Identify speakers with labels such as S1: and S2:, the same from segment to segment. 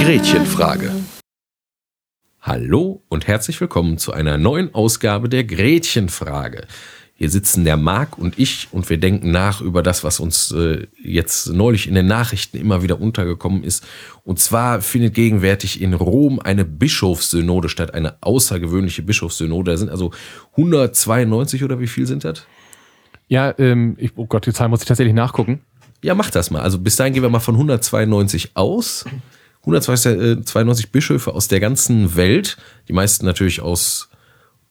S1: Gretchenfrage. Hallo und herzlich willkommen zu einer neuen Ausgabe der Gretchenfrage. Hier sitzen der Marc und ich und wir denken nach über das, was uns äh, jetzt neulich in den Nachrichten immer wieder untergekommen ist. Und zwar findet gegenwärtig in Rom eine Bischofssynode statt, eine außergewöhnliche Bischofssynode. Da sind also 192 oder wie viel sind das?
S2: Ja, ähm, ich, oh Gott, die Zahl muss ich tatsächlich nachgucken.
S1: Ja, mach das mal. Also bis dahin gehen wir mal von 192 aus. 192 Bischöfe aus der ganzen Welt, die meisten natürlich aus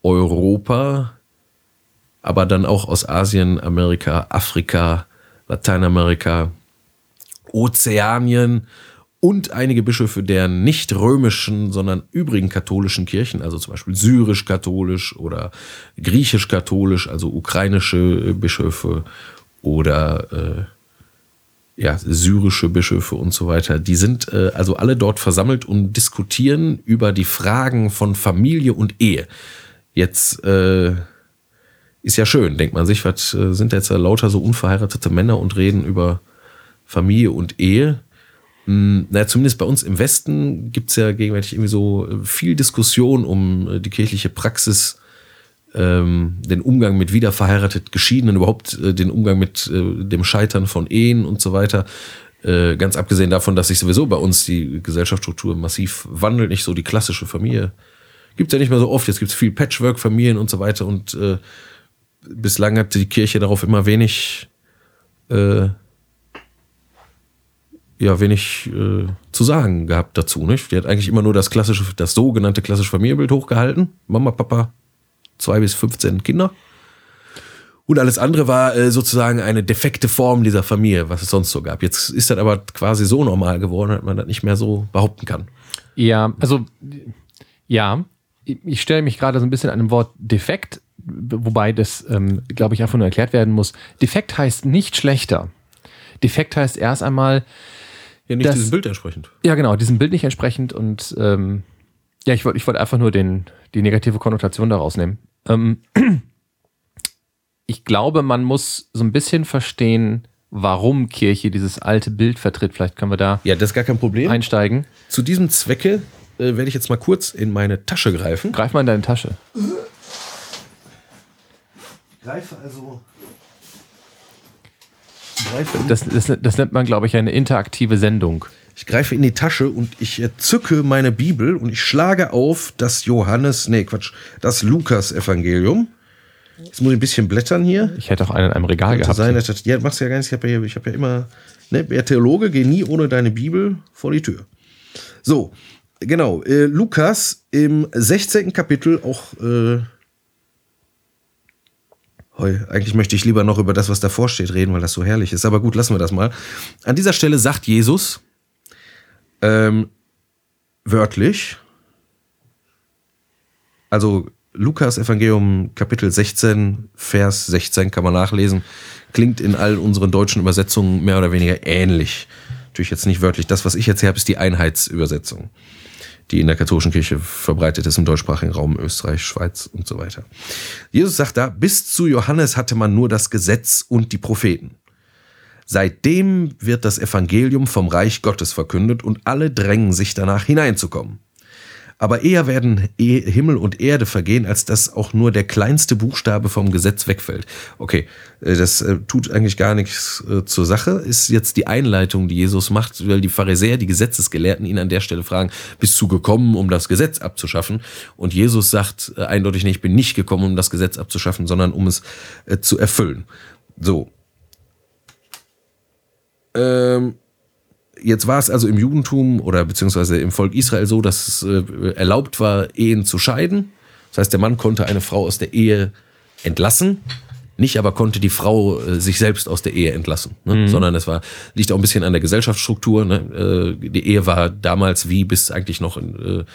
S1: Europa, aber dann auch aus Asien, Amerika, Afrika, Lateinamerika, Ozeanien und einige Bischöfe der nicht römischen, sondern übrigen katholischen Kirchen, also zum Beispiel syrisch-katholisch oder griechisch-katholisch, also ukrainische Bischöfe oder äh, ja, syrische Bischöfe und so weiter, die sind äh, also alle dort versammelt und diskutieren über die Fragen von Familie und Ehe. Jetzt äh, ist ja schön, denkt man sich, was äh, sind jetzt lauter so unverheiratete Männer und reden über Familie und Ehe? Hm, naja, zumindest bei uns im Westen gibt's ja gegenwärtig irgendwie so äh, viel Diskussion um äh, die kirchliche Praxis, ähm, den Umgang mit wiederverheiratet Geschiedenen, überhaupt äh, den Umgang mit äh, dem Scheitern von Ehen und so weiter. Äh, ganz abgesehen davon, dass sich sowieso bei uns die Gesellschaftsstruktur massiv wandelt, nicht so die klassische Familie. Gibt's ja nicht mehr so oft, jetzt gibt's viel Patchwork-Familien und so weiter und äh, bislang hat die Kirche darauf immer wenig, äh, ja, wenig äh, zu sagen gehabt dazu. Nicht? Die hat eigentlich immer nur das klassische, das sogenannte klassische Familienbild hochgehalten. Mama, Papa, zwei bis 15 Kinder. Und alles andere war äh, sozusagen eine defekte Form dieser Familie, was es sonst so gab. Jetzt ist das aber quasi so normal geworden, dass man das nicht mehr so behaupten kann.
S2: Ja, also ja, ich stelle mich gerade so ein bisschen an dem Wort defekt wobei das, ähm, glaube ich, einfach nur erklärt werden muss. Defekt heißt nicht schlechter. Defekt heißt erst einmal.
S1: Ja, nicht dass, diesem Bild entsprechend.
S2: Ja, genau, diesem Bild nicht entsprechend und ähm, ja, ich wollte ich wollt einfach nur den, die negative Konnotation daraus nehmen. Ähm, ich glaube, man muss so ein bisschen verstehen, warum Kirche dieses alte Bild vertritt. Vielleicht können wir da
S1: ja, das ist gar kein Problem.
S2: einsteigen.
S1: Zu diesem Zwecke äh, werde ich jetzt mal kurz in meine Tasche greifen.
S2: Greif mal in deine Tasche
S1: greife also.
S2: Greife das, das, das nennt man, glaube ich, eine interaktive Sendung.
S1: Ich greife in die Tasche und ich zücke meine Bibel und ich schlage auf das Johannes, nee, Quatsch, das Lukas-Evangelium. Jetzt muss ich ein bisschen blättern hier.
S2: Ich hätte auch einen in einem Regal gehabt.
S1: Sein, das, ja, machst du ja gar nicht. Ich habe ja, hab ja immer, ne, der Theologe, geh nie ohne deine Bibel vor die Tür. So, genau. Äh, Lukas im 16. Kapitel, auch äh, Heu, eigentlich möchte ich lieber noch über das, was davor steht, reden, weil das so herrlich ist. Aber gut, lassen wir das mal. An dieser Stelle sagt Jesus ähm, wörtlich, also Lukas Evangelium Kapitel 16, Vers 16 kann man nachlesen, klingt in all unseren deutschen Übersetzungen mehr oder weniger ähnlich. Natürlich jetzt nicht wörtlich. Das, was ich jetzt hier habe, ist die Einheitsübersetzung die in der katholischen Kirche verbreitet ist im deutschsprachigen Raum, Österreich, Schweiz und so weiter. Jesus sagt da, bis zu Johannes hatte man nur das Gesetz und die Propheten. Seitdem wird das Evangelium vom Reich Gottes verkündet und alle drängen sich danach hineinzukommen. Aber eher werden e- Himmel und Erde vergehen, als dass auch nur der kleinste Buchstabe vom Gesetz wegfällt. Okay, äh, das äh, tut eigentlich gar nichts äh, zur Sache. Ist jetzt die Einleitung, die Jesus macht, weil die Pharisäer, die Gesetzesgelehrten ihn an der Stelle fragen, bist du gekommen, um das Gesetz abzuschaffen? Und Jesus sagt eindeutig nicht, ich bin nicht gekommen, um das Gesetz abzuschaffen, sondern um es zu erfüllen. So. Ähm Jetzt war es also im Judentum oder beziehungsweise im Volk Israel so, dass es äh, erlaubt war, Ehen zu scheiden. Das heißt, der Mann konnte eine Frau aus der Ehe entlassen, nicht aber konnte die Frau äh, sich selbst aus der Ehe entlassen, ne? mhm. sondern es war liegt auch ein bisschen an der Gesellschaftsstruktur. Ne? Äh, die Ehe war damals wie bis eigentlich noch in,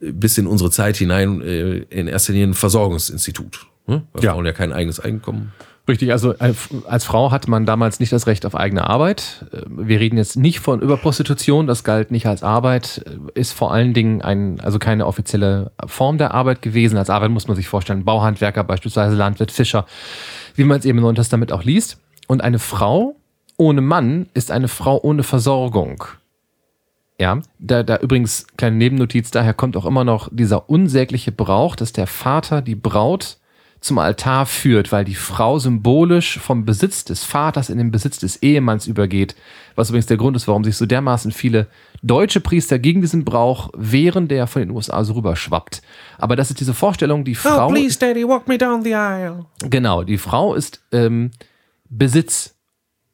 S1: äh, bis in unsere Zeit hinein äh, in erster Linie ein Versorgungsinstitut, ne? weil
S2: ja.
S1: Frauen ja kein eigenes Einkommen
S2: Richtig, also als Frau hatte man damals nicht das Recht auf eigene Arbeit. Wir reden jetzt nicht von Überprostitution, das galt nicht als Arbeit, ist vor allen Dingen ein, also keine offizielle Form der Arbeit gewesen. Als Arbeit muss man sich vorstellen, Bauhandwerker, beispielsweise Landwirt, Fischer, wie man es eben im Neuen Testament auch liest. Und eine Frau ohne Mann ist eine Frau ohne Versorgung. Ja, da, da übrigens, kleine Nebennotiz, daher kommt auch immer noch dieser unsägliche Brauch, dass der Vater die Braut zum Altar führt, weil die Frau symbolisch vom Besitz des Vaters in den Besitz des Ehemanns übergeht. Was übrigens der Grund ist, warum sich so dermaßen viele deutsche Priester gegen diesen Brauch wehren, der von den USA so rüberschwappt. Aber das ist diese Vorstellung, die oh, Frau. Oh, please, Daddy, walk me down the aisle. Genau, die Frau ist ähm, Besitz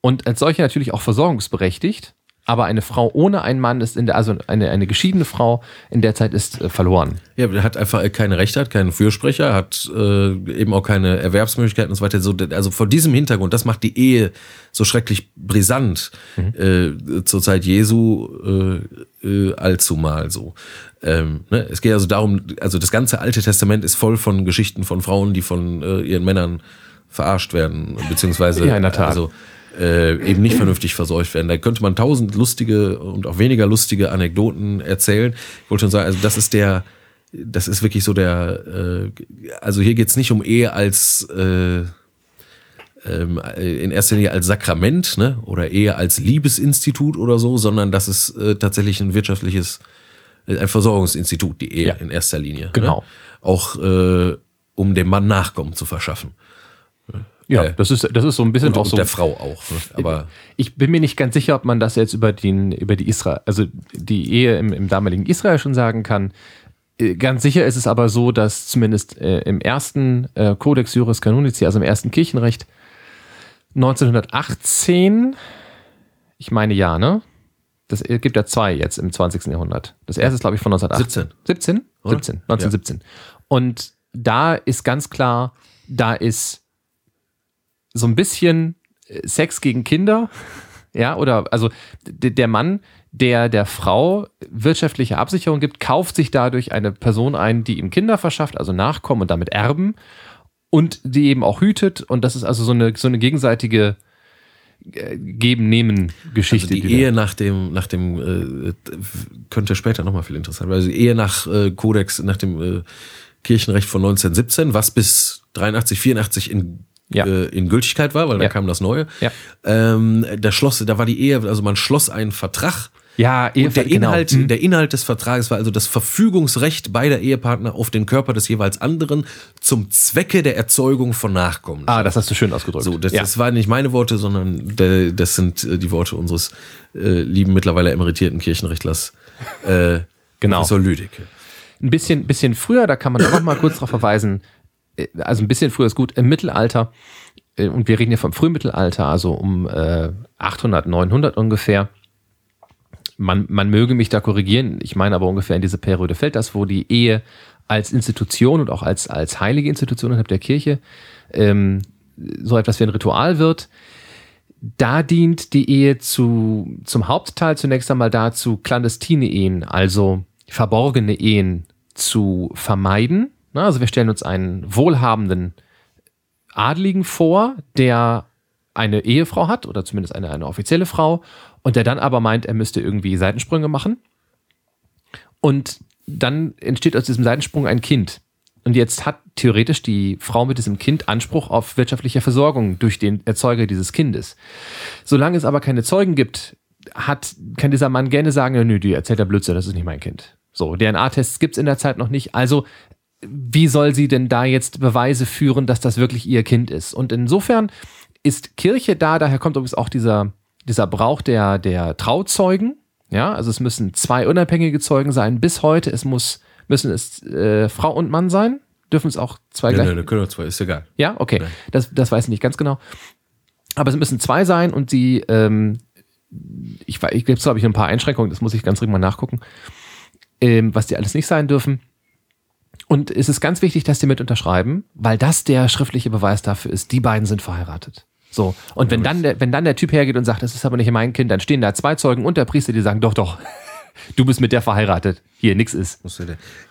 S2: und als solche natürlich auch versorgungsberechtigt aber eine Frau ohne einen Mann ist in der, also eine, eine geschiedene Frau in der Zeit ist äh, verloren.
S1: Ja, der hat einfach keine Rechte, hat keinen Fürsprecher, hat äh, eben auch keine Erwerbsmöglichkeiten und so weiter. So, also vor diesem Hintergrund, das macht die Ehe so schrecklich brisant mhm. äh, zur Zeit Jesu äh, äh, allzumal so. Ähm, ne? Es geht also darum, also das ganze Alte Testament ist voll von Geschichten von Frauen, die von äh, ihren Männern verarscht werden, beziehungsweise
S2: ja, in der Tat.
S1: also äh, eben nicht vernünftig verseucht werden. Da könnte man tausend lustige und auch weniger lustige Anekdoten erzählen. Ich wollte schon sagen, also das ist der, das ist wirklich so der, äh, also hier geht's nicht um Ehe als äh, ähm, in erster Linie als Sakrament ne? oder eher als Liebesinstitut oder so, sondern das ist äh, tatsächlich ein wirtschaftliches, äh, ein Versorgungsinstitut, die Ehe ja. in erster Linie. Ne?
S2: Genau.
S1: Ne? Auch äh, um dem Mann Nachkommen zu verschaffen.
S2: Ja, äh, das ist, das ist so ein bisschen
S1: und,
S2: auch so.
S1: der Frau auch. Ne?
S2: Aber ich bin mir nicht ganz sicher, ob man das jetzt über, den, über die Israel, also die Ehe im, im damaligen Israel schon sagen kann. Äh, ganz sicher ist es aber so, dass zumindest äh, im ersten äh, Codex Juris Canonici, also im ersten Kirchenrecht, 1918, ich meine ja, ne? Das gibt ja zwei jetzt im 20. Jahrhundert. Das erste ist, glaube ich, von 1918. 17. 17? Oder? 17, 1917. Ja. Und da ist ganz klar, da ist so ein bisschen äh, Sex gegen Kinder, ja, oder also der Mann, der der Frau wirtschaftliche Absicherung gibt, kauft sich dadurch eine Person ein, die ihm Kinder verschafft, also Nachkommen und damit Erben und die eben auch hütet und das ist also so eine so eine gegenseitige äh, Geben-Nehmen-Geschichte.
S1: Also die, die Ehe nach dem, nach dem äh, könnte später nochmal viel interessanter, also die Ehe nach äh, Kodex, nach dem äh, Kirchenrecht von 1917, was bis 83, 84 in ja. äh, in Gültigkeit war, weil ja. da kam das Neue.
S2: Ja.
S1: Ähm, da schloss, da war die Ehe, also man schloss einen Vertrag.
S2: Ja,
S1: Ehe, und der genau. Inhalt, genau. der Inhalt des Vertrages war also das Verfügungsrecht beider Ehepartner auf den Körper des jeweils anderen zum Zwecke der Erzeugung von Nachkommen.
S2: Ah, das hast du schön ausgedrückt.
S1: So, das, ja. das waren nicht meine Worte, sondern de, das sind äh, die Worte unseres äh, lieben mittlerweile emeritierten Kirchenrechtlers äh,
S2: genau.
S1: Professor Lüdecke.
S2: Ein bisschen, bisschen früher, da kann man auch noch mal kurz darauf verweisen, also ein bisschen früher ist gut, im Mittelalter, äh, und wir reden hier vom Frühmittelalter, also um äh, 800, 900 ungefähr. Man, man möge mich da korrigieren, ich meine aber ungefähr in diese Periode fällt das, wo die Ehe als Institution und auch als, als heilige Institution innerhalb der Kirche ähm, so etwas wie ein Ritual wird. Da dient die Ehe zu, zum Hauptteil zunächst einmal dazu, clandestine Ehen, also verborgene Ehen zu vermeiden na, also wir stellen uns einen wohlhabenden Adligen vor, der eine Ehefrau hat oder zumindest eine, eine offizielle Frau und der dann aber meint, er müsste irgendwie Seitensprünge machen. Und dann entsteht aus diesem Seitensprung ein Kind. Und jetzt hat theoretisch die Frau mit diesem Kind Anspruch auf wirtschaftliche Versorgung durch den Erzeuger dieses Kindes. Solange es aber keine Zeugen gibt, hat, kann dieser Mann gerne sagen, nö, die erzählt der Blödsinn, das ist nicht mein Kind. So, DNA-Tests gibt es in der Zeit noch nicht. Also wie soll sie denn da jetzt Beweise führen, dass das wirklich ihr Kind ist? Und insofern ist Kirche da, daher kommt übrigens auch dieser, dieser Brauch der, der Trauzeugen. Ja, also es müssen zwei unabhängige Zeugen sein bis heute. Es muss, müssen es äh, Frau und Mann sein. Dürfen es auch zwei
S1: gleich? Nein, nein, können auch zwei, ist egal.
S2: Ja, okay. Das, das weiß ich nicht ganz genau. Aber es müssen zwei sein und sie, ähm, ich, ich glaube, habe ich ein paar Einschränkungen, das muss ich ganz dringend mal nachgucken, ähm, was die alles nicht sein dürfen. Und es ist ganz wichtig, dass die mit unterschreiben, weil das der schriftliche Beweis dafür ist, die beiden sind verheiratet. So. Und wenn dann, der, wenn dann der Typ hergeht und sagt, das ist aber nicht mein Kind, dann stehen da zwei Zeugen und der Priester, die sagen, doch, doch. du bist mit der verheiratet. Hier, nix ist.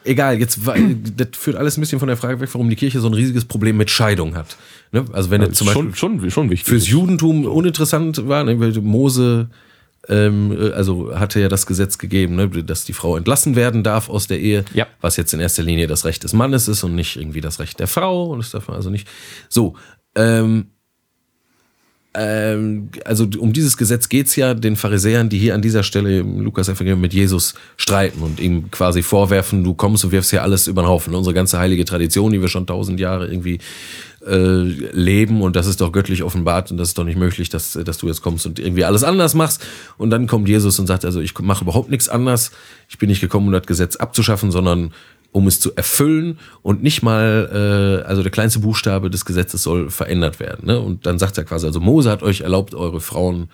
S1: Egal, jetzt das führt alles ein bisschen von der Frage weg, warum die Kirche so ein riesiges Problem mit Scheidung hat. Ne? Also wenn ja, zum
S2: schon, Beispiel schon, schon wichtig
S1: fürs Judentum uninteressant war, ne? Mose ähm, also hatte ja das Gesetz gegeben, ne, dass die Frau entlassen werden darf aus der Ehe,
S2: ja.
S1: was jetzt in erster Linie das Recht des Mannes ist und nicht irgendwie das Recht der Frau und das darf man also nicht. So, ähm, ähm, also um dieses Gesetz geht's ja den Pharisäern, die hier an dieser Stelle im Lukas-Evangelium mit Jesus streiten und ihm quasi vorwerfen, du kommst und wirfst hier alles über den Haufen. Unsere ganze heilige Tradition, die wir schon tausend Jahre irgendwie äh, leben und das ist doch göttlich offenbart und das ist doch nicht möglich, dass, dass du jetzt kommst und irgendwie alles anders machst. Und dann kommt Jesus und sagt, also ich mache überhaupt nichts anders. Ich bin nicht gekommen, um das Gesetz abzuschaffen, sondern um es zu erfüllen und nicht mal, äh, also der kleinste Buchstabe des Gesetzes soll verändert werden. Ne? Und dann sagt er quasi, also Mose hat euch erlaubt, eure Frauen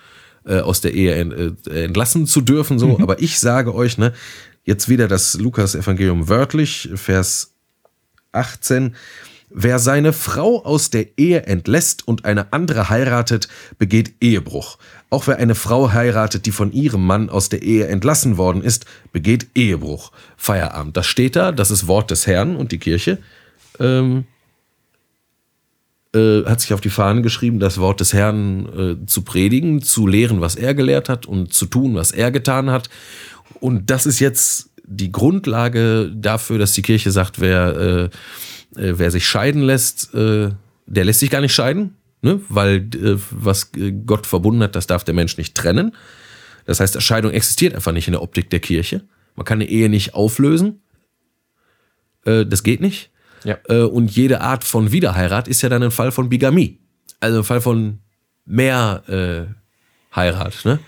S1: äh, aus der Ehe äh, entlassen zu dürfen, so, mhm. aber ich sage euch, ne, jetzt wieder das Lukas-Evangelium wörtlich, Vers 18, Wer seine Frau aus der Ehe entlässt und eine andere heiratet, begeht Ehebruch. Auch wer eine Frau heiratet, die von ihrem Mann aus der Ehe entlassen worden ist, begeht Ehebruch. Feierabend. Das steht da, das ist Wort des Herrn und die Kirche ähm, äh, hat sich auf die Fahnen geschrieben, das Wort des Herrn äh, zu predigen, zu lehren, was er gelehrt hat und zu tun, was er getan hat. Und das ist jetzt die Grundlage dafür, dass die Kirche sagt, wer, äh, äh wer sich scheiden lässt, äh, der lässt sich gar nicht scheiden ne? weil äh, was äh, Gott verbunden hat, das darf der Mensch nicht trennen. Das heißt, Scheidung existiert einfach nicht in der Optik der Kirche. Man kann eine Ehe nicht auflösen. Äh, das geht nicht.
S2: Ja.
S1: Äh, und jede Art von Wiederheirat ist ja dann ein Fall von Bigamie. Also ein Fall von mehr äh, Heirat. Ne?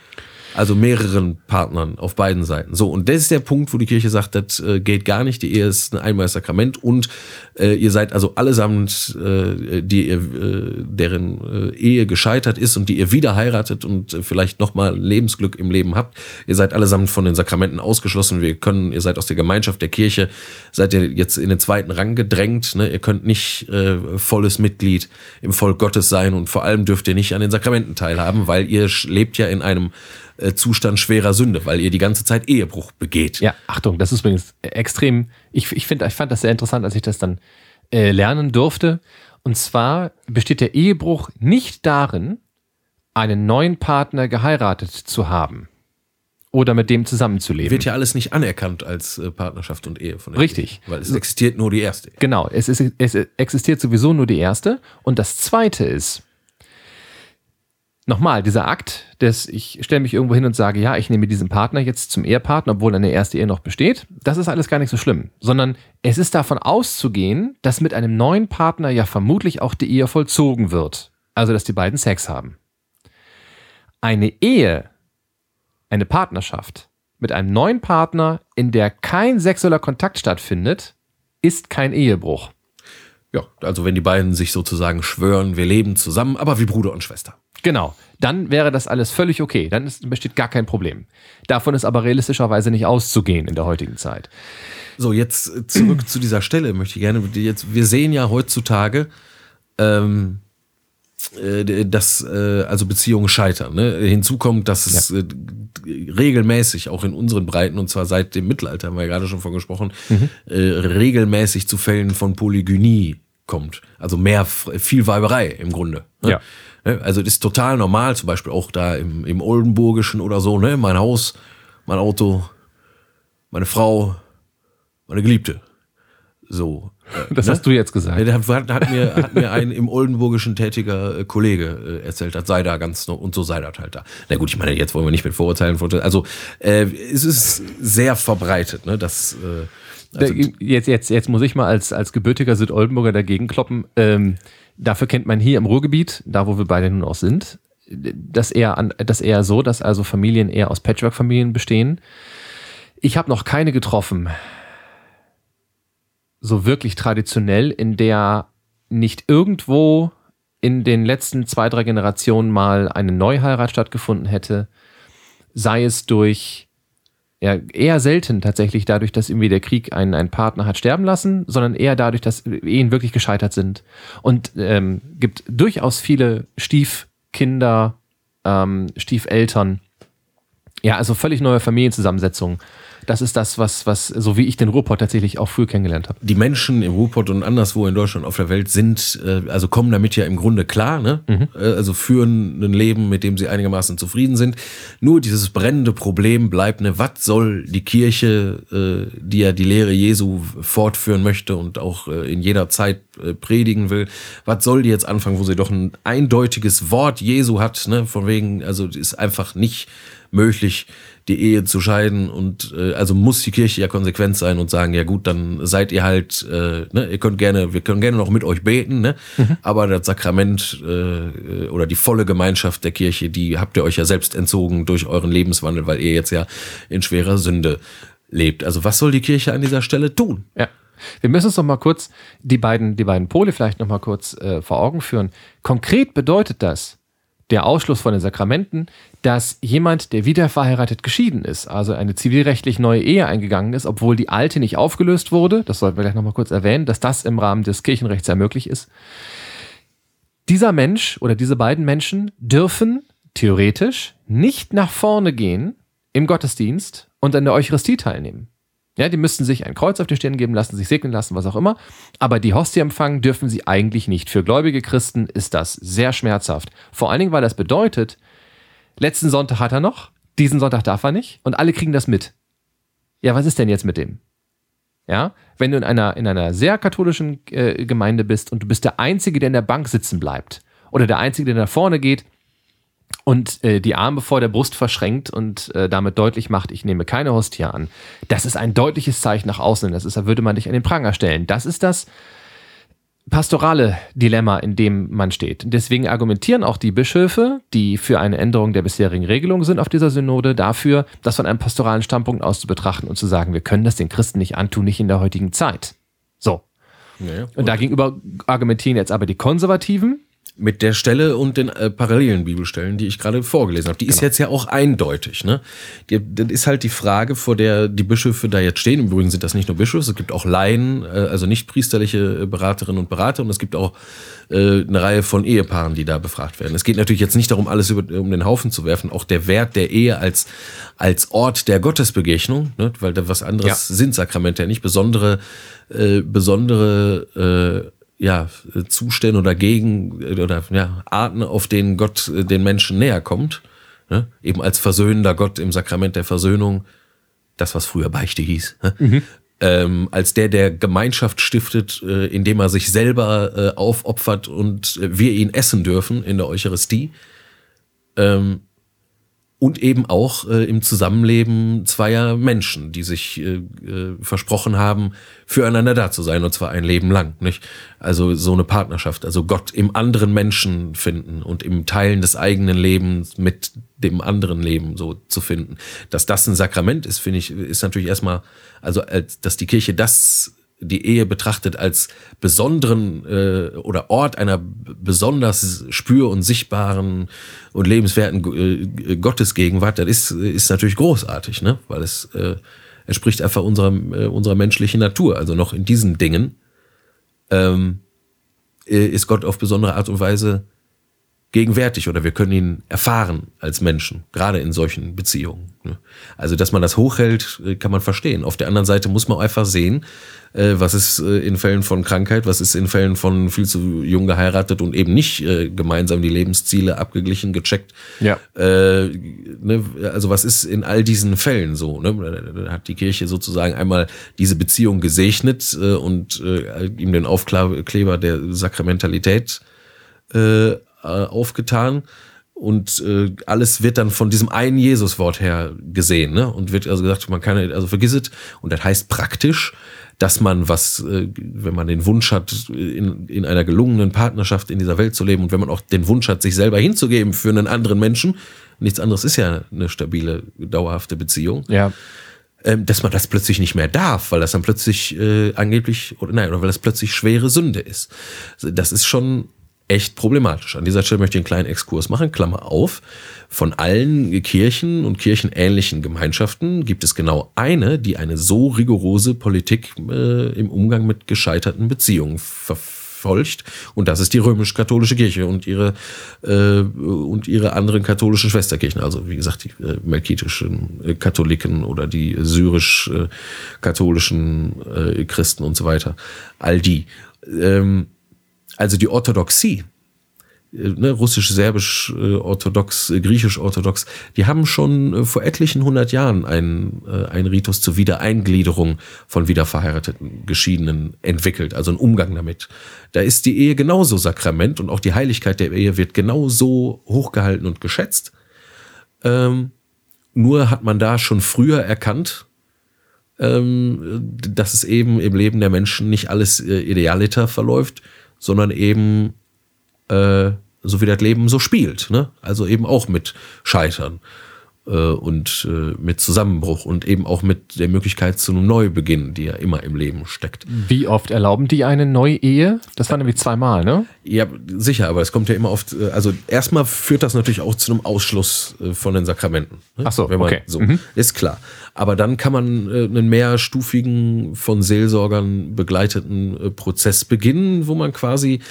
S1: Also mehreren Partnern auf beiden Seiten. So, und das ist der Punkt, wo die Kirche sagt, das äh, geht gar nicht, die Ehe ist ein einmaliges Sakrament und äh, ihr seid also allesamt, äh, die ihr, äh, deren äh, Ehe gescheitert ist und die ihr wieder heiratet und äh, vielleicht nochmal Lebensglück im Leben habt. Ihr seid allesamt von den Sakramenten ausgeschlossen. Wir können, ihr seid aus der Gemeinschaft der Kirche, seid ihr jetzt in den zweiten Rang gedrängt. Ne? Ihr könnt nicht äh, volles Mitglied im Volk Gottes sein und vor allem dürft ihr nicht an den Sakramenten teilhaben, weil ihr lebt ja in einem äh, Zustand schwerer Sünde, weil ihr die ganze Zeit Ehebruch begeht.
S2: Ja, Achtung, das ist übrigens extrem, ich, ich, find, ich fand das sehr interessant, als ich das dann äh, lernen durfte. Und zwar besteht der Ehebruch nicht darin, einen neuen Partner geheiratet zu haben oder mit dem zusammenzuleben.
S1: Wird ja alles nicht anerkannt als äh, Partnerschaft und Ehe
S2: von der Richtig.
S1: Ehe, weil es existiert nur die erste.
S2: Genau, es, ist, es existiert sowieso nur die erste. Und das zweite ist, nochmal, dieser Akt, dass ich stelle mich irgendwo hin und sage, ja, ich nehme diesen Partner jetzt zum Ehepartner, obwohl eine erste Ehe noch besteht, das ist alles gar nicht so schlimm, sondern es ist davon auszugehen, dass mit einem neuen Partner ja vermutlich auch die Ehe vollzogen wird. Also, dass die beiden Sex haben. Eine Ehe, eine Partnerschaft mit einem neuen Partner, in der kein sexueller Kontakt stattfindet, ist kein Ehebruch.
S1: Ja, also wenn die beiden sich sozusagen schwören, wir leben zusammen, aber wie Bruder und Schwester.
S2: Genau. Dann wäre das alles völlig okay. Dann ist, besteht gar kein Problem. Davon ist aber realistischerweise nicht auszugehen in der heutigen Zeit.
S1: So, jetzt zurück zu dieser Stelle möchte ich gerne. Jetzt, wir sehen ja heutzutage, ähm, äh, dass äh, also Beziehungen scheitern. Ne? Hinzu kommt, dass es ja. äh, regelmäßig, auch in unseren Breiten, und zwar seit dem Mittelalter, haben wir ja gerade schon von gesprochen, mhm. äh, regelmäßig zu Fällen von Polygynie kommt. Also mehr, viel Weiberei im Grunde.
S2: Ne? Ja.
S1: Ne? Also das ist total normal, zum Beispiel auch da im, im Oldenburgischen oder so, ne? Mein Haus, mein Auto, meine Frau, meine Geliebte. So.
S2: Äh, das ne? hast du jetzt gesagt.
S1: Hat, hat, mir, hat mir ein im Oldenburgischen tätiger äh, Kollege äh, erzählt, das sei da ganz und so sei das halt da. Na gut, ich meine, jetzt wollen wir nicht mit Vorurteilen, also äh, es ist sehr verbreitet, ne, dass äh,
S2: also jetzt, jetzt, jetzt muss ich mal als, als gebürtiger Südoldenburger dagegen kloppen. Ähm, Dafür kennt man hier im Ruhrgebiet, da wo wir beide nun auch sind, das eher, an, das eher so, dass also Familien eher aus Patchwork-Familien bestehen. Ich habe noch keine getroffen, so wirklich traditionell, in der nicht irgendwo in den letzten zwei, drei Generationen mal eine Neuheirat stattgefunden hätte, sei es durch ja, eher selten tatsächlich dadurch, dass irgendwie der Krieg einen, einen Partner hat sterben lassen, sondern eher dadurch, dass Ehen wirklich gescheitert sind. Und ähm, gibt durchaus viele Stiefkinder, ähm, Stiefeltern, Ja, also völlig neue Familienzusammensetzung. Das ist das, was, was, so wie ich den Ruhrpott tatsächlich auch früh kennengelernt habe.
S1: Die Menschen im Ruhrpott und anderswo in Deutschland auf der Welt sind, äh, also kommen damit ja im Grunde klar, ne? Mhm. Äh, also führen ein Leben, mit dem sie einigermaßen zufrieden sind. Nur dieses brennende Problem bleibt, ne, was soll die Kirche, äh, die ja die Lehre Jesu fortführen möchte und auch äh, in jeder Zeit äh, predigen will, was soll die jetzt anfangen, wo sie doch ein eindeutiges Wort Jesu hat, ne? Von wegen, also ist einfach nicht möglich, die Ehe zu scheiden und äh, also muss die Kirche ja konsequent sein und sagen, ja gut, dann seid ihr halt, äh, ne, ihr könnt gerne, wir können gerne noch mit euch beten, ne? Mhm. aber das Sakrament äh, oder die volle Gemeinschaft der Kirche, die habt ihr euch ja selbst entzogen durch euren Lebenswandel, weil ihr jetzt ja in schwerer Sünde lebt. Also was soll die Kirche an dieser Stelle tun?
S2: Ja. Wir müssen uns noch mal kurz die beiden, die beiden Pole vielleicht noch mal kurz äh, vor Augen führen. Konkret bedeutet das, der Ausschluss von den Sakramenten, dass jemand, der wieder verheiratet geschieden ist, also eine zivilrechtlich neue Ehe eingegangen ist, obwohl die alte nicht aufgelöst wurde, das sollten wir gleich nochmal kurz erwähnen, dass das im Rahmen des Kirchenrechts ja möglich ist. Dieser Mensch oder diese beiden Menschen dürfen theoretisch nicht nach vorne gehen im Gottesdienst und an der Eucharistie teilnehmen. Ja, die müssten sich ein Kreuz auf die Stirn geben lassen, sich segnen lassen, was auch immer. Aber die Hostie empfangen dürfen sie eigentlich nicht. Für gläubige Christen ist das sehr schmerzhaft. Vor allen Dingen, weil das bedeutet, letzten Sonntag hat er noch, diesen Sonntag darf er nicht und alle kriegen das mit. Ja, was ist denn jetzt mit dem? Ja, wenn du in einer, in einer sehr katholischen äh, Gemeinde bist und du bist der Einzige, der in der Bank sitzen bleibt oder der Einzige, der nach vorne geht, und äh, die Arme vor der Brust verschränkt und äh, damit deutlich macht, ich nehme keine Hostie an. Das ist ein deutliches Zeichen nach außen. Das ist, da würde man dich an den Pranger stellen. Das ist das pastorale Dilemma, in dem man steht. Deswegen argumentieren auch die Bischöfe, die für eine Änderung der bisherigen Regelung sind auf dieser Synode, dafür, das von einem pastoralen Standpunkt aus zu betrachten und zu sagen, wir können das den Christen nicht antun, nicht in der heutigen Zeit. So. Ja, und dagegenüber argumentieren jetzt aber die Konservativen,
S1: mit der Stelle und den äh, parallelen Bibelstellen, die ich gerade vorgelesen habe. Die genau. ist jetzt ja auch eindeutig. Ne? Die, das ist halt die Frage, vor der die Bischöfe da jetzt stehen. Im Übrigen sind das nicht nur Bischöfe, es gibt auch Laien, äh, also nicht priesterliche äh, Beraterinnen und Berater und es gibt auch äh, eine Reihe von Ehepaaren, die da befragt werden. Es geht natürlich jetzt nicht darum, alles über, um den Haufen zu werfen. Auch der Wert der Ehe als, als Ort der Gottesbegegnung, ne? weil da was anderes ja. sind Sakramente ja nicht. Besondere, äh, besondere äh, ja, Zustände oder Gegen oder ja, Arten, auf denen Gott äh, den Menschen näher kommt. Ne? Eben als versöhnender Gott im Sakrament der Versöhnung, das, was früher Beichte hieß. Ne? Mhm. Ähm, als der, der Gemeinschaft stiftet, äh, indem er sich selber äh, aufopfert und wir ihn essen dürfen in der Eucharistie. Ähm, und eben auch äh, im Zusammenleben zweier Menschen, die sich äh, äh, versprochen haben, füreinander da zu sein, und zwar ein Leben lang. Nicht? Also so eine Partnerschaft, also Gott im anderen Menschen finden und im Teilen des eigenen Lebens mit dem anderen Leben so zu finden. Dass das ein Sakrament ist, finde ich, ist natürlich erstmal, also als, dass die Kirche das die Ehe betrachtet als besonderen äh, oder Ort einer besonders spür- und sichtbaren und lebenswerten äh, Gottesgegenwart, das ist, ist natürlich großartig, ne? weil es äh, entspricht einfach unserer, äh, unserer menschlichen Natur. Also noch in diesen Dingen ähm, äh, ist Gott auf besondere Art und Weise gegenwärtig oder wir können ihn erfahren als Menschen, gerade in solchen Beziehungen. Ne? Also, dass man das hochhält, äh, kann man verstehen. Auf der anderen Seite muss man einfach sehen, äh, was ist äh, in Fällen von Krankheit, was ist in Fällen von viel zu jung geheiratet und eben nicht gemeinsam die Lebensziele abgeglichen, gecheckt.
S2: Ja.
S1: Ne? Also, was ist in all diesen Fällen so? Ne? Da hat die Kirche sozusagen einmal diese Beziehung gesegnet und ihm den Aufkleber der Sakramentalität äh, aufgetan und äh, alles wird dann von diesem einen Jesuswort her gesehen, ne? Und wird also gesagt, man kann also vergiss es und das heißt praktisch, dass man was, äh, wenn man den Wunsch hat, in, in einer gelungenen Partnerschaft in dieser Welt zu leben und wenn man auch den Wunsch hat, sich selber hinzugeben für einen anderen Menschen, nichts anderes ist ja eine stabile, dauerhafte Beziehung.
S2: Ja
S1: ähm, dass man das plötzlich nicht mehr darf, weil das dann plötzlich äh, angeblich oder nein, oder weil das plötzlich schwere Sünde ist. Das ist schon echt problematisch. An dieser Stelle möchte ich einen kleinen Exkurs machen, Klammer auf. Von allen Kirchen und kirchenähnlichen Gemeinschaften gibt es genau eine, die eine so rigorose Politik äh, im Umgang mit gescheiterten Beziehungen ver folgt. Und das ist die römisch-katholische Kirche und ihre, äh, und ihre anderen katholischen Schwesterkirchen. Also wie gesagt, die äh, melkitischen äh, Katholiken oder die syrisch-katholischen äh, Christen und so weiter. All die. Ähm, also die Orthodoxie äh, ne, russisch, serbisch, äh, orthodox, äh, griechisch orthodox, die haben schon äh, vor etlichen hundert Jahren einen, äh, einen Ritus zur Wiedereingliederung von wiederverheirateten Geschiedenen entwickelt, also einen Umgang damit. Da ist die Ehe genauso Sakrament und auch die Heiligkeit der Ehe wird genauso hochgehalten und geschätzt. Ähm, nur hat man da schon früher erkannt, ähm, dass es eben im Leben der Menschen nicht alles äh, idealiter verläuft, sondern eben äh, so wie das Leben so spielt. Ne? Also eben auch mit Scheitern und äh, mit Zusammenbruch und eben auch mit der Möglichkeit zu einem Neubeginn, die ja immer im Leben steckt.
S2: Wie oft erlauben die eine neue Ehe? Das war nämlich zweimal, ne?
S1: Ja, sicher, aber es kommt ja immer oft, äh, also erstmal führt das natürlich auch zu einem Ausschluss äh, von den Sakramenten.
S2: Ne? Ach so,
S1: Wenn man,
S2: okay.
S1: So, mhm. ist klar. Aber dann kann man äh, einen mehrstufigen, von Seelsorgern begleiteten Prozess beginnen, wo man quasi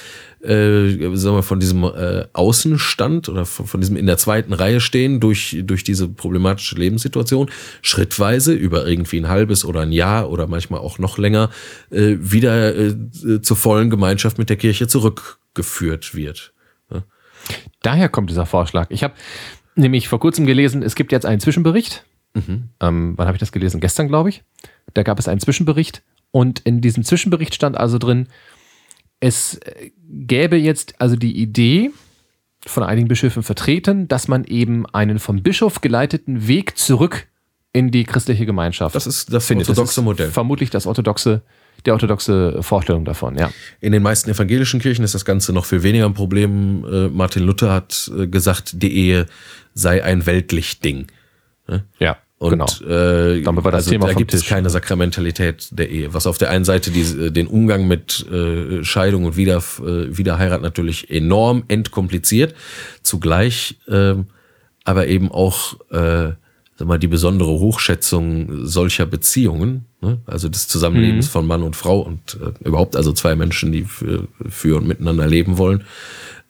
S1: äh, sagen wir, von diesem äh, Außenstand oder von, von, diesem in der zweiten Reihe stehen durch, durch diese problematische Lebenssituation schrittweise über irgendwie ein halbes oder ein Jahr oder manchmal auch noch länger äh, wieder äh, zur vollen Gemeinschaft mit der Kirche zurückgeführt wird. Ja.
S2: Daher kommt dieser Vorschlag. Ich habe nämlich vor kurzem gelesen, es gibt jetzt einen Zwischenbericht. Mhm. Ähm, wann habe ich das gelesen? Gestern, glaube ich. Da gab es einen Zwischenbericht und in diesem Zwischenbericht stand also drin, es gäbe jetzt also die Idee, von einigen Bischöfen vertreten, dass man eben einen vom Bischof geleiteten Weg zurück in die christliche Gemeinschaft.
S1: Das ist das findet. orthodoxe das Modell.
S2: Vermutlich das orthodoxe, der orthodoxe Vorstellung davon, ja.
S1: In den meisten evangelischen Kirchen ist das Ganze noch viel weniger ein Problem. Äh, Martin Luther hat äh, gesagt, die Ehe sei ein weltlich Ding.
S2: Ja.
S1: Und genau.
S2: äh, Damit war das also Thema
S1: da gibt Tisch. es keine Sakramentalität der Ehe. Was auf der einen Seite die, den Umgang mit äh, Scheidung und Wieder, äh, Wiederheirat natürlich enorm entkompliziert, zugleich äh, aber eben auch äh, sag mal, die besondere Hochschätzung solcher Beziehungen, ne? also des Zusammenlebens mhm. von Mann und Frau und äh, überhaupt also zwei Menschen, die für, für und miteinander leben wollen,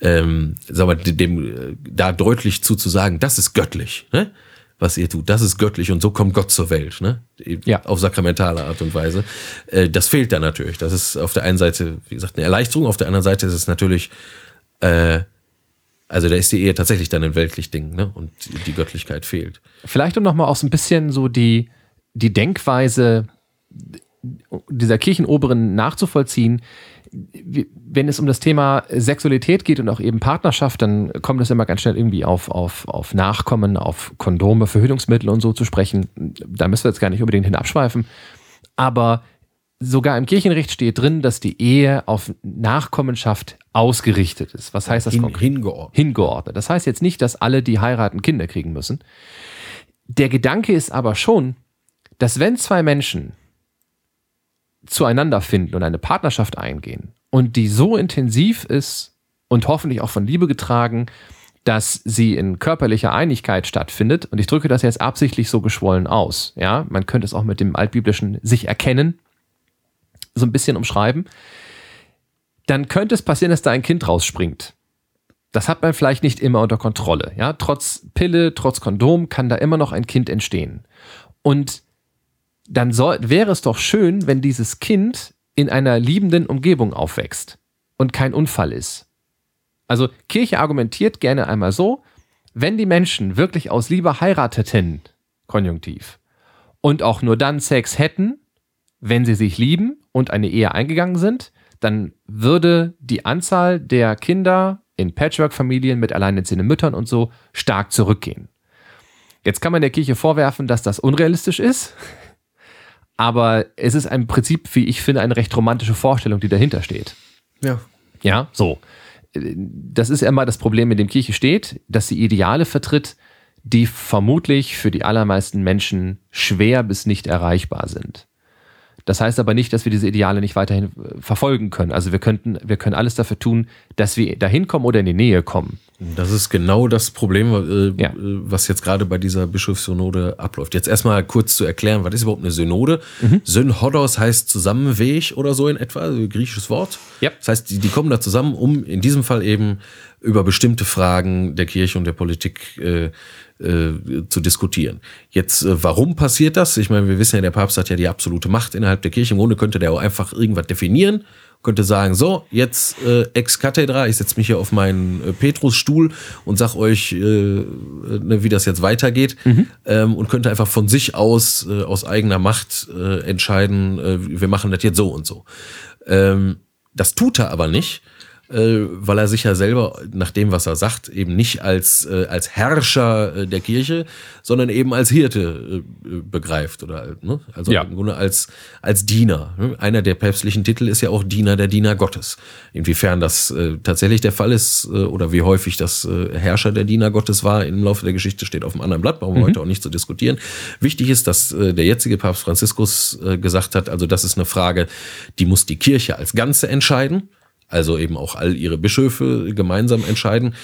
S1: ähm, sag mal, dem äh, da deutlich zuzusagen, das ist göttlich. Ne? Was ihr tut. Das ist göttlich und so kommt Gott zur Welt, ne?
S2: Ja.
S1: Auf sakramentale Art und Weise. Äh, das fehlt da natürlich. Das ist auf der einen Seite, wie gesagt, eine Erleichterung, auf der anderen Seite ist es natürlich, äh, also da ist die Ehe tatsächlich dann ein weltlich Ding, ne? Und die Göttlichkeit fehlt.
S2: Vielleicht um nochmal auch so ein bisschen so die, die Denkweise dieser Kirchenoberen nachzuvollziehen, wenn es um das Thema Sexualität geht und auch eben Partnerschaft, dann kommt es immer ganz schnell irgendwie auf, auf, auf Nachkommen, auf Kondome, Verhütungsmittel und so zu sprechen. Da müssen wir jetzt gar nicht unbedingt hin abschweifen. Aber sogar im Kirchenrecht steht drin, dass die Ehe auf Nachkommenschaft ausgerichtet ist. Was heißt das
S1: Hin, Hingeordnet.
S2: Hingeordnet. Das heißt jetzt nicht, dass alle, die heiraten, Kinder kriegen müssen. Der Gedanke ist aber schon, dass wenn zwei Menschen zueinander finden und eine Partnerschaft eingehen und die so intensiv ist und hoffentlich auch von Liebe getragen, dass sie in körperlicher Einigkeit stattfindet. Und ich drücke das jetzt absichtlich so geschwollen aus. Ja, man könnte es auch mit dem altbiblischen sich erkennen so ein bisschen umschreiben. Dann könnte es passieren, dass da ein Kind rausspringt. Das hat man vielleicht nicht immer unter Kontrolle. Ja, trotz Pille, trotz Kondom kann da immer noch ein Kind entstehen. Und dann soll, wäre es doch schön, wenn dieses Kind in einer liebenden Umgebung aufwächst und kein Unfall ist. Also Kirche argumentiert gerne einmal so, wenn die Menschen wirklich aus Liebe heirateten, konjunktiv, und auch nur dann Sex hätten, wenn sie sich lieben und eine Ehe eingegangen sind, dann würde die Anzahl der Kinder in Patchwork-Familien mit alleinerziehenden Müttern und so stark zurückgehen. Jetzt kann man der Kirche vorwerfen, dass das unrealistisch ist. Aber es ist im Prinzip, wie ich finde, eine recht romantische Vorstellung, die dahinter steht.
S1: Ja.
S2: Ja, so. Das ist immer das Problem, mit dem Kirche steht, dass sie Ideale vertritt, die vermutlich für die allermeisten Menschen schwer bis nicht erreichbar sind. Das heißt aber nicht, dass wir diese Ideale nicht weiterhin äh, verfolgen können. Also wir könnten, wir können alles dafür tun, dass wir dahin kommen oder in die Nähe kommen.
S1: Das ist genau das Problem, äh,
S2: Ja.
S1: äh, was jetzt gerade bei dieser Bischofssynode abläuft. Jetzt erstmal kurz zu erklären, was ist überhaupt eine Synode?
S2: Mhm.
S1: Synhodos heißt Zusammenweg oder so in etwa, also griechisches Wort.
S2: Ja.
S1: Das heißt, die, die kommen da zusammen, um in diesem Fall eben über bestimmte Fragen der Kirche und der Politik äh, äh, zu diskutieren. Jetzt, äh, warum passiert das? Ich meine, wir wissen ja, der Papst hat ja die absolute Macht innerhalb der Kirche. Im Grunde könnte der auch einfach irgendwas definieren, könnte sagen, so, jetzt äh, ex cathedra, ich setze mich hier auf meinen äh, Petrusstuhl und sag euch, äh, ne, wie das jetzt weitergeht ähm, und könnte einfach von sich aus, äh, aus eigener Macht äh, entscheiden, äh, wir machen das jetzt so und so. Ähm, das tut er aber nicht, weil er sich ja selber nach dem, was er sagt, eben nicht als, äh, als Herrscher äh, der Kirche, sondern eben als Hirte äh, äh, begreift oder ne? also
S2: Ja.
S1: im Grunde als, als Diener. ne? Einer der päpstlichen Titel ist ja auch Diener der Diener Gottes. Inwiefern das äh, tatsächlich der Fall ist äh, oder wie häufig das äh, Herrscher der Diener Gottes war im Laufe der Geschichte steht auf einem anderen Blatt, brauchen wir heute auch nicht zu diskutieren. Wichtig ist, dass äh, der jetzige Papst Franziskus äh, gesagt hat, also das ist eine Frage, die muss die Kirche als Ganze entscheiden also eben auch all ihre Bischöfe gemeinsam entscheiden.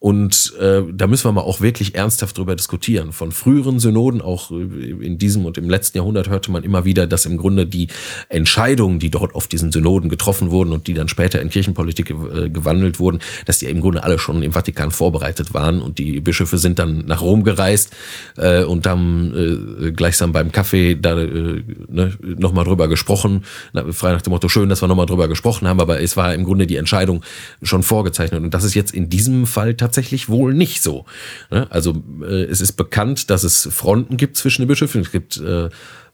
S1: Und äh, da müssen wir mal auch wirklich ernsthaft drüber diskutieren. Von früheren Synoden, auch äh, in diesem und im letzten Jahrhundert, hörte man immer wieder, dass im Grunde die Entscheidungen, die dort auf diesen Synoden getroffen wurden und die dann später in Kirchenpolitik äh, gewandelt wurden, dass die im Grunde alle schon im Vatikan vorbereitet waren. Und die Bischöfe sind dann nach Rom gereist äh, und haben äh, gleichsam beim Kaffee da äh, ne, nochmal drüber gesprochen. Na, frei nach dem Motto, schön, dass wir nochmal drüber gesprochen haben, aber es war im Grunde die Entscheidung schon vorgezeichnet. Und das ist jetzt in diesem Fall tatsächlich wohl nicht so. Ne? Also äh, es ist bekannt, dass es Fronten gibt zwischen den Bischöfen. Es gibt äh,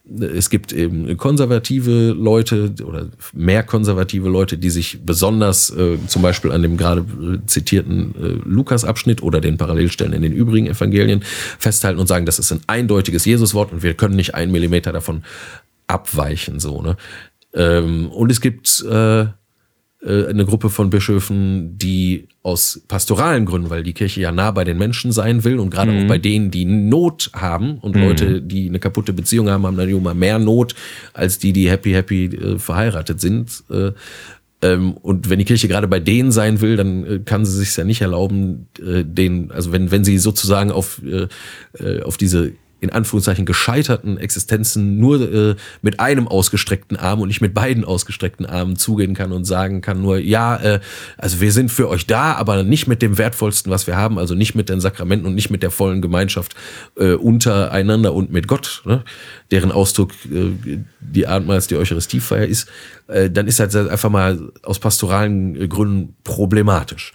S1: es gibt eben konservative Leute oder mehr konservative Leute, die sich besonders äh, zum Beispiel an dem gerade äh, zitierten äh, Lukas-Abschnitt oder den Parallelstellen in den übrigen Evangelien festhalten und sagen, das ist ein eindeutiges Jesuswort und wir können nicht einen Millimeter davon abweichen. So, ne? ähm, und es gibt äh, eine Gruppe von Bischöfen, die aus pastoralen Gründen, weil die Kirche ja nah bei den Menschen sein will und gerade auch bei denen, die Not haben und Leute, die eine kaputte Beziehung haben, haben dann immer mehr Not als die, die happy, happy äh, verheiratet sind. Äh, ähm, und wenn die Kirche gerade bei denen sein will, dann äh, kann sie sich ja nicht erlauben, äh, den, also wenn, wenn sie sozusagen auf, äh, auf diese in Anführungszeichen gescheiterten Existenzen nur äh, mit einem ausgestreckten Arm und nicht mit beiden ausgestreckten Armen zugehen kann und sagen kann nur, ja, äh, also wir sind für euch da, aber nicht mit dem Wertvollsten, was wir haben, also nicht mit den Sakramenten und nicht mit der vollen Gemeinschaft äh, untereinander und mit Gott, ne? deren Ausdruck äh, die Abendmahls, die Eucharistiefeier ist, äh, dann ist das einfach mal aus pastoralen äh, Gründen problematisch.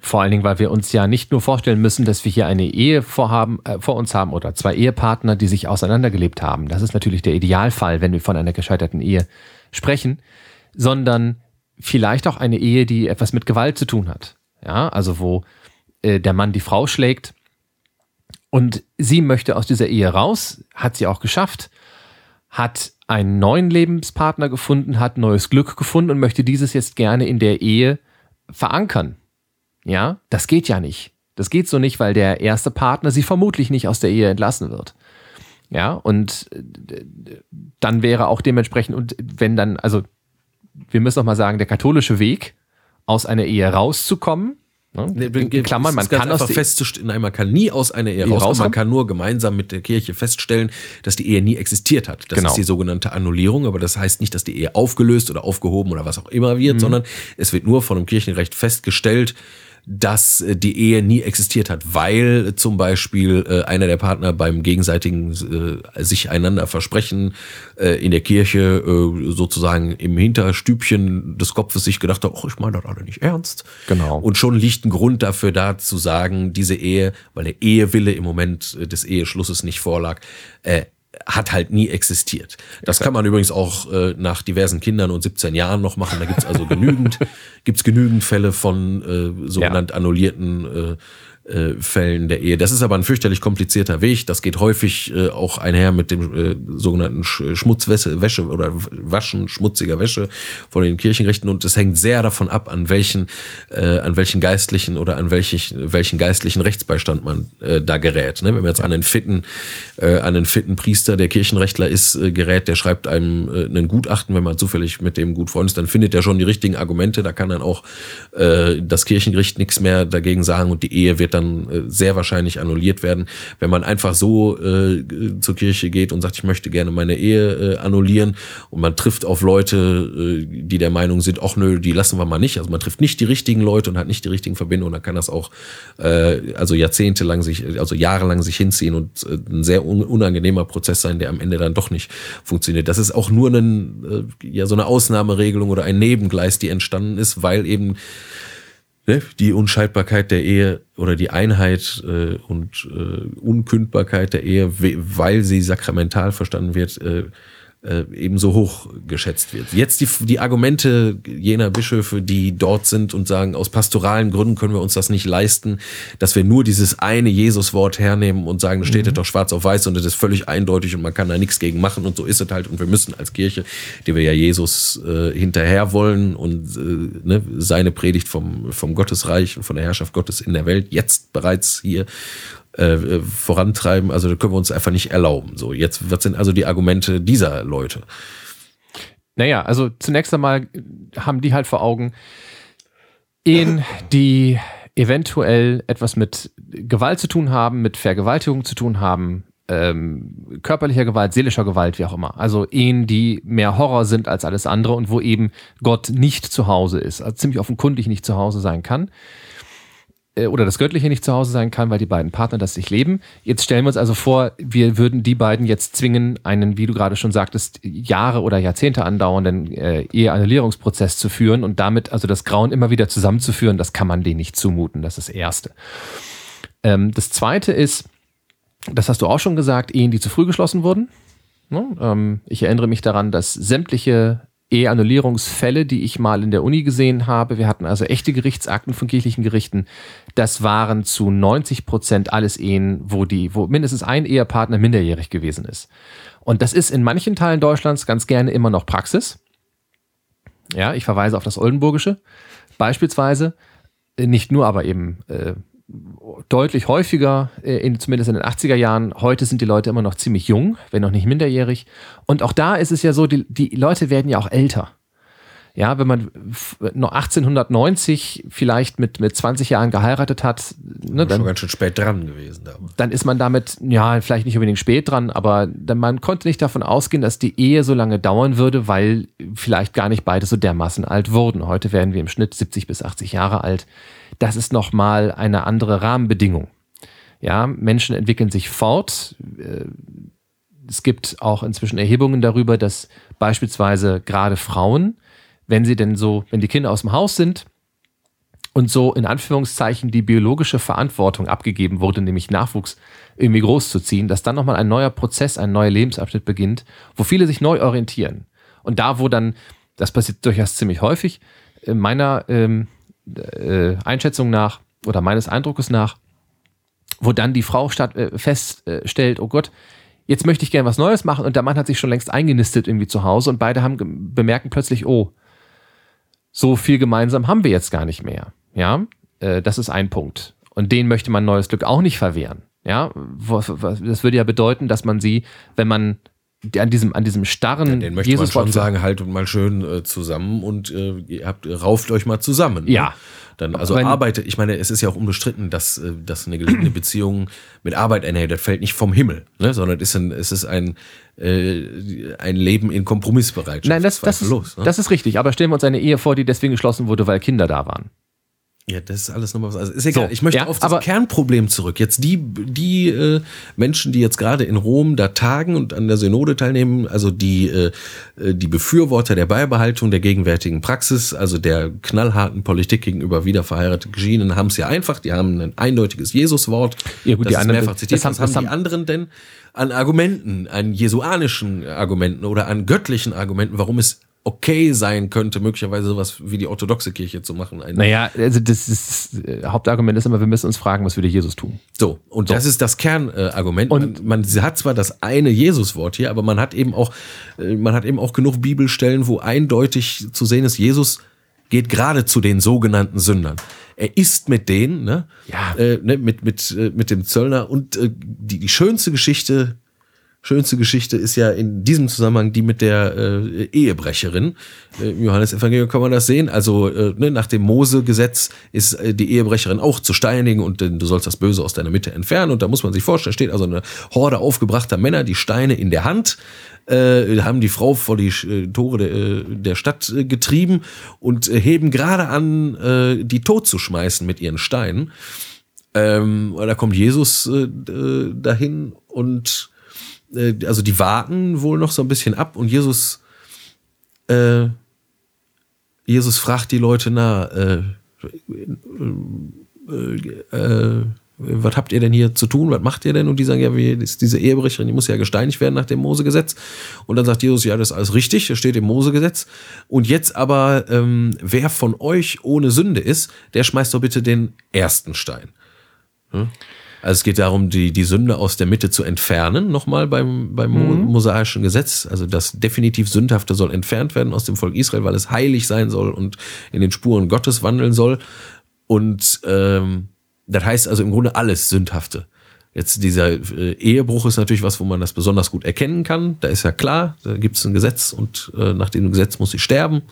S2: Vor allen Dingen, weil wir uns ja nicht nur vorstellen müssen, dass wir hier eine Ehe vorhaben, äh, vor uns haben oder zwei Ehepartner, die sich auseinandergelebt haben. Das ist natürlich der Idealfall, wenn wir von einer gescheiterten Ehe sprechen, sondern vielleicht auch eine Ehe, die etwas mit Gewalt zu tun hat. Ja, also wo äh, der Mann die Frau schlägt und sie möchte aus dieser Ehe raus, hat sie auch geschafft, hat einen neuen Lebenspartner gefunden, hat neues Glück gefunden und möchte dieses jetzt gerne in der Ehe verankern. Ja, das geht ja nicht. Das geht so nicht, weil der erste Partner sie vermutlich nicht aus der Ehe entlassen wird. Ja, und äh, dann wäre auch dementsprechend, und wenn dann, also wir müssen noch mal sagen, der katholische Weg, aus einer Ehe rauszukommen, ne, in Klammern, man kann aus
S1: festzustellen, nein, man kann nie aus einer Ehe
S2: Ehe
S1: rauskommen. Man kann nur gemeinsam mit der Kirche feststellen, dass die Ehe nie existiert hat. Das
S2: Genau.
S1: ist die sogenannte Annullierung, aber das heißt nicht, dass die Ehe aufgelöst oder aufgehoben oder was auch immer wird,
S2: Mhm.
S1: sondern es wird nur von dem Kirchenrecht festgestellt, dass äh, die Ehe nie existiert hat, weil zum Beispiel äh, einer der Partner beim gegenseitigen äh, sich einander versprechen äh, in der Kirche äh, sozusagen im Hinterstübchen des Kopfes sich gedacht hat, ach, ich meine das alle nicht ernst.
S2: Genau.
S1: Und schon liegt ein Grund dafür da zu sagen, diese Ehe, weil der Ehewille im Moment äh, des Eheschlusses nicht vorlag, äh, hat halt nie existiert. Das kann man übrigens auch äh, nach diversen Kindern und 17 Jahren noch machen. Da gibt's also genügend, gibt's genügend Fälle von äh, sogenannt annullierten äh, äh, Fällen der Ehe. Das ist aber ein fürchterlich komplizierter Weg. Das geht häufig äh, auch einher mit dem äh, sogenannten Sch Schmutzwäsche Wäsche oder Waschen schmutziger Wäsche von den Kirchenrechten und es hängt sehr davon ab, an welchen äh, an welchen geistlichen oder an welchen welchen geistlichen Rechtsbeistand man äh, da gerät. Ne? Wenn man jetzt an einen fitten äh, an einen fitten Priester, der Kirchenrechtler ist, äh, gerät, der schreibt einem äh, einen Gutachten, wenn man zufällig mit dem gut freund ist, dann findet er schon die richtigen Argumente. Da kann dann auch äh, das Kirchengericht nichts mehr dagegen sagen und die Ehe wird dann äh, sehr wahrscheinlich annulliert werden. Wenn man einfach so äh, zur Kirche geht und sagt, ich möchte gerne meine Ehe äh, annullieren und man trifft auf Leute, äh, die der Meinung sind, ach nö, die lassen wir mal nicht. Also man trifft nicht die richtigen Leute und hat nicht die richtigen Verbindungen, dann kann das auch äh, also jahrzehntelang sich, also jahrelang sich hinziehen und äh, ein sehr unangenehmer Prozess sein, der am Ende dann doch nicht funktioniert. Das ist auch nur ein, äh, ja, so eine Ausnahmeregelung oder ein Nebengleis, die entstanden ist, weil eben ne, die Unscheidbarkeit der Ehe oder die Einheit äh, und äh, Unkündbarkeit der Ehe, weil sie sakramental verstanden wird, äh, äh, ebenso hoch geschätzt wird. Jetzt die, die Argumente jener Bischöfe, die dort sind und sagen, aus pastoralen Gründen können wir uns das nicht leisten, dass wir nur dieses eine Jesus-Wort hernehmen und sagen, das steht mhm. doch schwarz auf weiß und das ist völlig eindeutig und man kann da nichts gegen machen und so ist es halt und wir müssen als Kirche, die wir ja Jesus äh, hinterher wollen und äh, ne, seine Predigt vom, vom Gottesreich und von der Herrschaft Gottes in der Welt jetzt bereits hier äh, vorantreiben. Also da können wir uns einfach nicht erlauben. So, jetzt, was sind also die Argumente dieser Leute?
S2: Naja, also zunächst einmal haben die halt vor Augen, Ehen, die eventuell etwas mit Gewalt zu tun haben, mit Vergewaltigung zu tun haben, ähm, körperlicher Gewalt, seelischer Gewalt, wie auch immer. Also Ehen, die mehr Horror sind als alles andere und wo eben Gott nicht zu Hause ist, also ziemlich offenkundig nicht zu Hause sein kann. Äh, oder das Göttliche nicht zu Hause sein kann, weil die beiden Partner das sich leben. Jetzt stellen wir uns also vor, wir würden die beiden jetzt zwingen, einen, wie du gerade schon sagtest, Jahre oder Jahrzehnte andauernden äh, Eheannullierungsprozess zu führen und damit also das Grauen immer wieder zusammenzuführen, das kann man denen nicht zumuten. Das ist das Erste. Ähm, das Zweite ist, das hast du auch schon gesagt, Ehen, die zu früh geschlossen wurden. Ne? Ähm, ich erinnere mich daran, dass sämtliche E-Annullierungsfälle, die ich mal in der Uni gesehen habe. Wir hatten also echte Gerichtsakten von kirchlichen Gerichten. Das waren zu 90 Prozent alles Ehen, wo die, wo mindestens ein Ehepartner minderjährig gewesen ist. Und das ist in manchen Teilen Deutschlands ganz gerne immer noch Praxis. Ja, ich verweise auf das Oldenburgische. Beispielsweise, nicht nur, aber eben äh, deutlich häufiger, äh, in, zumindest in den 80er Jahren. Heute sind die Leute immer noch ziemlich jung, wenn noch nicht minderjährig. Und auch da ist es ja so, die, die Leute werden ja auch älter. Ja, wenn man noch 1890 vielleicht mit, mit 20 Jahren geheiratet hat,
S1: ne, dann, schon ganz schön spät dran gewesen.
S2: Damals. Dann ist man damit, ja, vielleicht nicht unbedingt spät dran, aber dann, man konnte nicht davon ausgehen, dass die Ehe so lange dauern würde, weil vielleicht gar nicht beide so dermaßen alt wurden. Heute werden wir im Schnitt 70 bis 80 Jahre alt das ist nochmal eine andere Rahmenbedingung. Ja, Menschen entwickeln sich fort. Äh, es gibt auch inzwischen Erhebungen darüber, dass beispielsweise gerade Frauen, wenn sie denn so, wenn die Kinder aus dem Haus sind und so in Anführungszeichen die biologische Verantwortung abgegeben wurde, nämlich Nachwuchs irgendwie großzuziehen, dass dann nochmal ein neuer Prozess, ein neuer Lebensabschnitt beginnt, wo viele sich neu orientieren. Und da, wo dann, das passiert durchaus ziemlich häufig, in meiner ähm, äh, Einschätzung nach oder meines Eindruckes nach, wo dann die Frau statt, äh, feststellt, oh Gott, jetzt möchte ich gerne was Neues machen und der Mann hat sich schon längst eingenistet irgendwie zu Hause und beide haben bemerken plötzlich, oh, so viel gemeinsam haben wir jetzt gar nicht mehr. Ja, äh, das ist ein Punkt. Und den möchte man neues Glück auch nicht verwehren. Ja, das würde ja bedeuten, dass man sie, wenn man an diesem, an diesem starren
S1: ja, den möchte Jesus man schon sagen, haltet mal schön äh, zusammen und äh, ihr habt, rauft euch mal zusammen.
S2: Ne? Ja.
S1: Dann, also arbeitet, ich meine, es ist ja auch unbestritten, dass, äh, dass eine gelingende Beziehung mit Arbeit einhergeht, das fällt nicht vom Himmel, ne? sondern es ist ein, es ist ein, äh, ein Leben in Kompromissbereitschaft.
S2: Nein, das, das, ist, ne? das ist richtig, aber stellen wir uns eine Ehe vor, die deswegen geschlossen wurde, weil Kinder da waren.
S1: Ja, das ist alles nochmal was. Also ist egal. So, ich möchte ja, auf das Kernproblem zurück. Jetzt die, die äh, Menschen, die jetzt gerade in Rom da tagen und an der Synode teilnehmen, also die, äh, die Befürworter der Beibehaltung der gegenwärtigen Praxis, also der knallharten Politik gegenüber wiederverheirateten Geschienen, haben es ja einfach. Die haben ein eindeutiges Jesuswort.
S2: Ja, gut,
S1: das
S2: die anderen,
S1: mehrfach zitiert.
S2: Das haben,
S1: was haben die anderen denn an Argumenten, an jesuanischen Argumenten oder an göttlichen Argumenten, warum es okay sein könnte, möglicherweise sowas wie die orthodoxe Kirche zu machen.
S2: Ein naja, also das ist das äh, Hauptargument ist immer, wir müssen uns fragen, was würde Jesus tun.
S1: So, und so. das ist das Kernargument. und man, man, hat zwar das eine Jesus-Wort hier, aber man hat eben auch, äh, man hat eben auch genug Bibelstellen, wo eindeutig zu sehen ist, Jesus geht gerade zu den sogenannten Sündern. Er ist mit denen, ne? Ja. Äh, ne, mit, mit, äh, mit dem Zöllner und äh, die, die schönste Geschichte schönste Geschichte ist ja in diesem Zusammenhang die mit der äh, Ehebrecherin. Äh, Im Johannesevangelium kann man das sehen. Also äh, ne, nach dem Mose-Gesetz ist äh, die Ehebrecherin auch zu steinigen und du sollst das Böse aus deiner Mitte entfernen. Und da muss man sich vorstellen, steht also eine Horde aufgebrachter Männer, die Steine in der Hand, äh, haben die Frau vor die äh, Tore de, äh, der Stadt getrieben und heben gerade an, die tot zu schmeißen mit ihren Steinen. Ähm, da kommt Jesus äh, dahin und also die warten wohl noch so ein bisschen ab und Jesus, äh, Jesus fragt die Leute, na, äh, äh, äh, was habt ihr denn hier zu tun? Was macht ihr denn? Und die sagen, ja, wie ist diese Ehebrecherin, die muss ja gesteinigt werden nach dem Mosegesetz. Und dann sagt Jesus, ja, das ist alles richtig, das steht im Mosegesetz. Und jetzt aber, ähm, wer von euch ohne Sünde ist, der schmeißt doch bitte den ersten Stein. Hm? Also es geht darum, die, die Sünde aus der Mitte zu entfernen, nochmal beim, beim mhm. mosaischen Gesetz. Also das definitiv Sündhafte soll entfernt werden aus dem Volk Israel, weil es heilig sein soll und in den Spuren Gottes wandeln soll. Und ähm, das heißt also im Grunde alles Sündhafte. Jetzt dieser äh, Ehebruch ist natürlich was, wo man das besonders gut erkennen kann. Da ist ja klar, da gibt es ein Gesetz und äh, nach dem Gesetz muss sie sterben.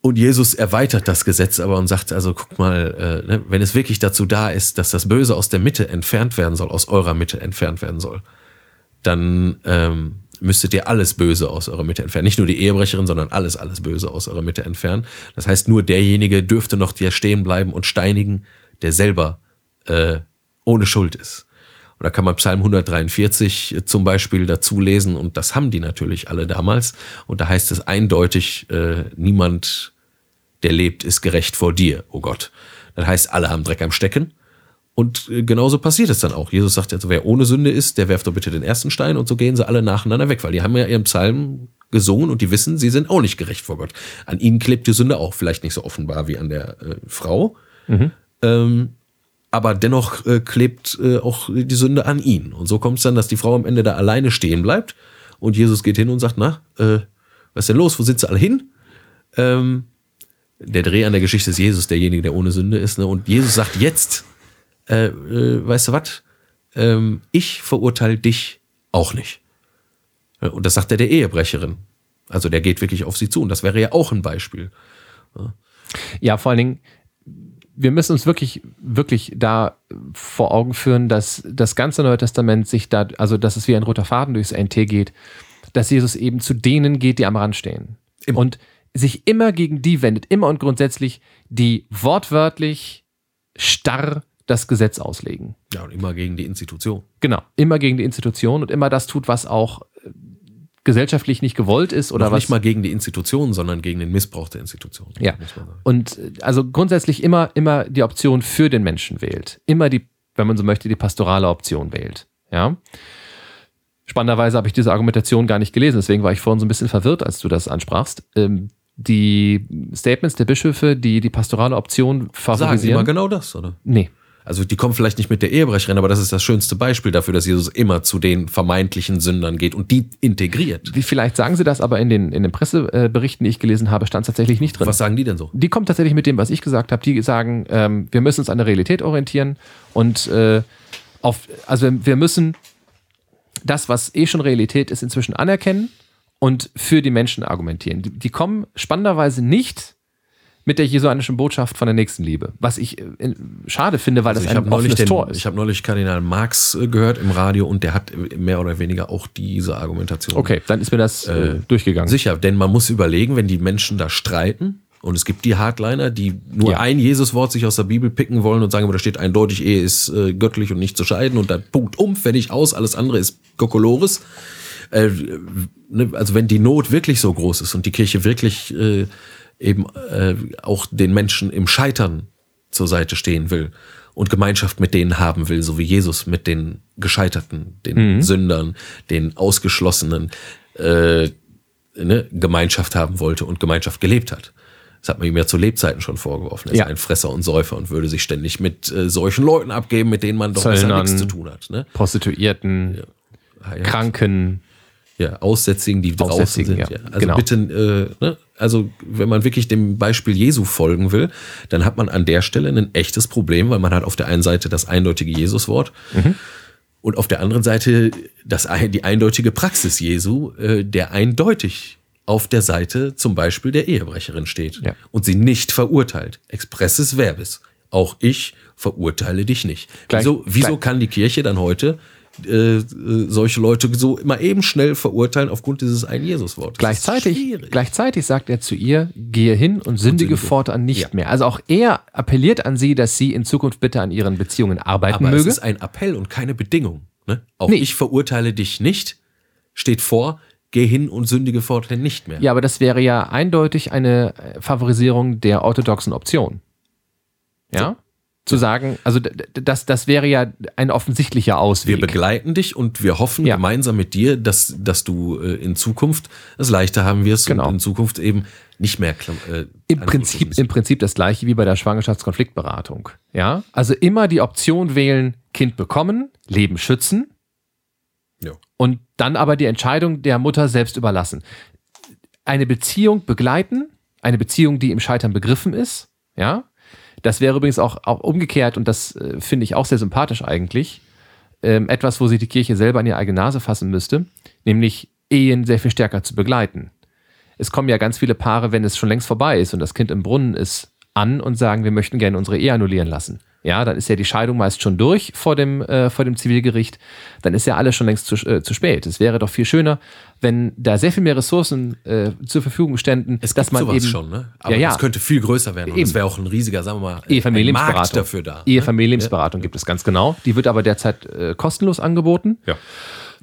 S1: Und Jesus erweitert das Gesetz aber und sagt, also guck mal, äh, ne, wenn es wirklich dazu da ist, dass das Böse aus der Mitte entfernt werden soll, aus eurer Mitte entfernt werden soll, dann ähm, müsstet ihr alles Böse aus eurer Mitte entfernen. Nicht nur die Ehebrecherin, sondern alles, alles Böse aus eurer Mitte entfernen. Das heißt, nur derjenige dürfte noch dir stehen bleiben und steinigen, der selber äh, ohne Schuld ist. Und da kann man Psalm 143 zum Beispiel dazu lesen und das haben die natürlich alle damals. Und da heißt es eindeutig, äh, niemand, der lebt, ist gerecht vor dir, oh Gott. Das heißt, alle haben Dreck am Stecken. Und äh, genauso passiert es dann auch. Jesus sagt also, wer ohne Sünde ist, der werft doch bitte den ersten Stein und so gehen sie alle nacheinander weg, weil die haben ja ihren Psalm gesungen und die wissen, sie sind auch nicht gerecht vor Gott. An ihnen klebt die Sünde auch, vielleicht nicht so offenbar wie an der äh, Frau. Mhm. Ähm, aber dennoch äh, klebt äh, auch die Sünde an ihn. Und so kommt es dann, dass die Frau am Ende da alleine stehen bleibt und Jesus geht hin und sagt, na, äh, was ist denn los? Wo sind sie alle hin? Ähm, der Dreh an der Geschichte ist Jesus, derjenige, der ohne Sünde ist. Ne? Und Jesus sagt jetzt, äh, äh, weißt du was? Ähm, ich verurteile dich auch nicht. Und das sagt er der Ehebrecherin. Also der geht wirklich auf sie zu. Und das wäre ja auch ein Beispiel.
S2: Ja vor allen Dingen, wir müssen uns wirklich, wirklich da vor Augen führen, dass das ganze Neue Testament sich da, also dass es wie ein roter Faden durchs NT geht, dass Jesus eben zu denen geht, die am Rand stehen. Immer. Und sich immer gegen die wendet, immer und grundsätzlich, die wortwörtlich starr das Gesetz auslegen.
S1: Ja, und immer gegen die Institution.
S2: Genau, immer gegen die Institution und immer das tut, was auch gesellschaftlich nicht gewollt ist oder
S1: Noch
S2: was.
S1: Nicht mal gegen die Institutionen, sondern gegen den Missbrauch der Institutionen.
S2: Ja. Und also grundsätzlich immer, immer die Option für den Menschen wählt. Immer die, wenn man so möchte, die pastorale Option wählt. Ja. Spannenderweise habe ich diese Argumentation gar nicht gelesen, deswegen war ich vorhin so ein bisschen verwirrt, als du das ansprachst. Ähm, die Statements der Bischöfe, die die pastorale Option favorisieren. Sagen
S1: immer genau das, oder?
S2: Nee,
S1: also die kommen vielleicht nicht mit der Ehebrecherin, aber das ist das schönste Beispiel dafür, dass Jesus immer zu den vermeintlichen Sündern geht und die integriert.
S2: Wie vielleicht sagen sie das, aber in den, in den Presseberichten, die ich gelesen habe, stand es tatsächlich nicht drin.
S1: Was sagen die denn so?
S2: Die kommen tatsächlich mit dem, was ich gesagt habe. Die sagen, ähm, wir müssen uns an der Realität orientieren und äh, auf, also wir müssen das, was eh schon Realität ist, inzwischen anerkennen und für die Menschen argumentieren. Die, die kommen spannenderweise nicht mit der jesuanischen Botschaft von der Nächstenliebe. Was ich äh, schade finde, weil also das ein offenes
S1: den,
S2: Tor ist.
S1: Ich habe neulich Kardinal Marx äh, gehört im Radio und der hat mehr oder weniger auch diese Argumentation.
S2: Okay, dann ist mir das äh, äh, durchgegangen.
S1: Sicher, denn man muss überlegen, wenn die Menschen da streiten, und es gibt die Hardliner, die nur ja. ein Jesuswort sich aus der Bibel picken wollen und sagen, aber da steht eindeutig, Ehe ist äh, göttlich und nicht zu scheiden und dann Punkt um, fertig aus, alles andere ist Kokolores. Äh, ne, also wenn die Not wirklich so groß ist und die Kirche wirklich äh, eben äh, auch den Menschen im Scheitern zur Seite stehen will und Gemeinschaft mit denen haben will, so wie Jesus mit den Gescheiterten, den mhm. Sündern, den Ausgeschlossenen, äh, ne, Gemeinschaft haben wollte und Gemeinschaft gelebt hat. Das hat man ihm ja zu Lebzeiten schon vorgeworfen. Er ist
S2: Ja.
S1: ein Fresser und Säufer und würde sich ständig mit äh, solchen Leuten abgeben, mit denen man doch besser
S2: Zöllnern.
S1: nichts zu tun hat. Ne?
S2: Prostituierten,
S1: Ja.
S2: Kranken.
S1: Ja, Aussätzigen, die draußen
S2: Aussätzigen,
S1: sind.
S2: ja.
S1: Also
S2: genau.
S1: bitte, äh, ne? also wenn man wirklich dem Beispiel Jesu folgen will, dann hat man an der Stelle ein echtes Problem, weil man hat auf der einen Seite das eindeutige Jesuswort
S2: Mhm.
S1: und auf der anderen Seite das, die eindeutige Praxis Jesu, äh, der eindeutig auf der Seite zum Beispiel der Ehebrecherin steht
S2: Ja.
S1: und sie nicht verurteilt. Expresses verbis. Auch ich verurteile dich nicht.
S2: Gleich-
S1: wieso wieso kann die Kirche dann heute äh, solche Leute so immer eben schnell verurteilen aufgrund dieses einen Jesuswortes?
S2: Gleichzeitig, gleichzeitig sagt er zu ihr, gehe hin und sündige
S1: sündige.
S2: fortan nicht
S1: Ja.
S2: mehr. Also auch er appelliert an sie, dass sie in Zukunft bitte an ihren Beziehungen arbeiten
S1: Aber es
S2: möge.
S1: ist ein Appell und keine Bedingung. Ne? Auch
S2: Nee.
S1: ich verurteile dich nicht, steht vor, geh hin und sündige forthin nicht mehr.
S2: Ja, aber das wäre ja eindeutig eine Favorisierung der orthodoxen Option. Ja? Zu sagen, also das, das wäre ja ein offensichtlicher
S1: Wir
S2: Ausweg.
S1: begleiten dich und wir hoffen
S2: Ja.
S1: gemeinsam mit dir, dass, dass du äh, in Zukunft es leichter haben wirst
S2: Genau.
S1: und in Zukunft eben nicht mehr äh,
S2: Im Prinzip, Im Prinzip das gleiche wie bei der Schwangerschaftskonfliktberatung. Ja? Also immer die Option wählen, Kind bekommen, Leben schützen
S1: Ja.
S2: und dann aber die Entscheidung der Mutter selbst überlassen. Eine Beziehung begleiten, eine Beziehung, die im Scheitern begriffen ist, ja. Das wäre übrigens auch, auch umgekehrt und das äh, finde ich auch sehr sympathisch eigentlich. Ähm, etwas, wo sich die Kirche selber an die eigene Nase fassen müsste, nämlich Ehen sehr viel stärker zu begleiten. Es kommen ja ganz viele Paare, wenn es schon längst vorbei ist und das Kind im Brunnen ist, an und sagen, wir möchten gerne unsere Ehe annullieren lassen. Ja, dann ist ja die Scheidung meist schon durch vor dem, äh, vor dem Zivilgericht. Dann ist ja alles schon längst zu, äh, zu spät. Es wäre doch viel schöner, wenn da sehr viel mehr Ressourcen äh, zur Verfügung ständen,
S1: Es
S2: dass man
S1: sowas
S2: eben
S1: schon, ne? Aber
S2: Ja, ja.
S1: es könnte viel größer werden. Und es wäre auch ein riesiger, sagen wir mal, ein
S2: Ehefamilienlebensberatung.
S1: Markt dafür da. ne?
S2: Ehefamilienlebensberatung gibt es ganz genau. Die wird aber derzeit äh, kostenlos angeboten.
S1: Ja.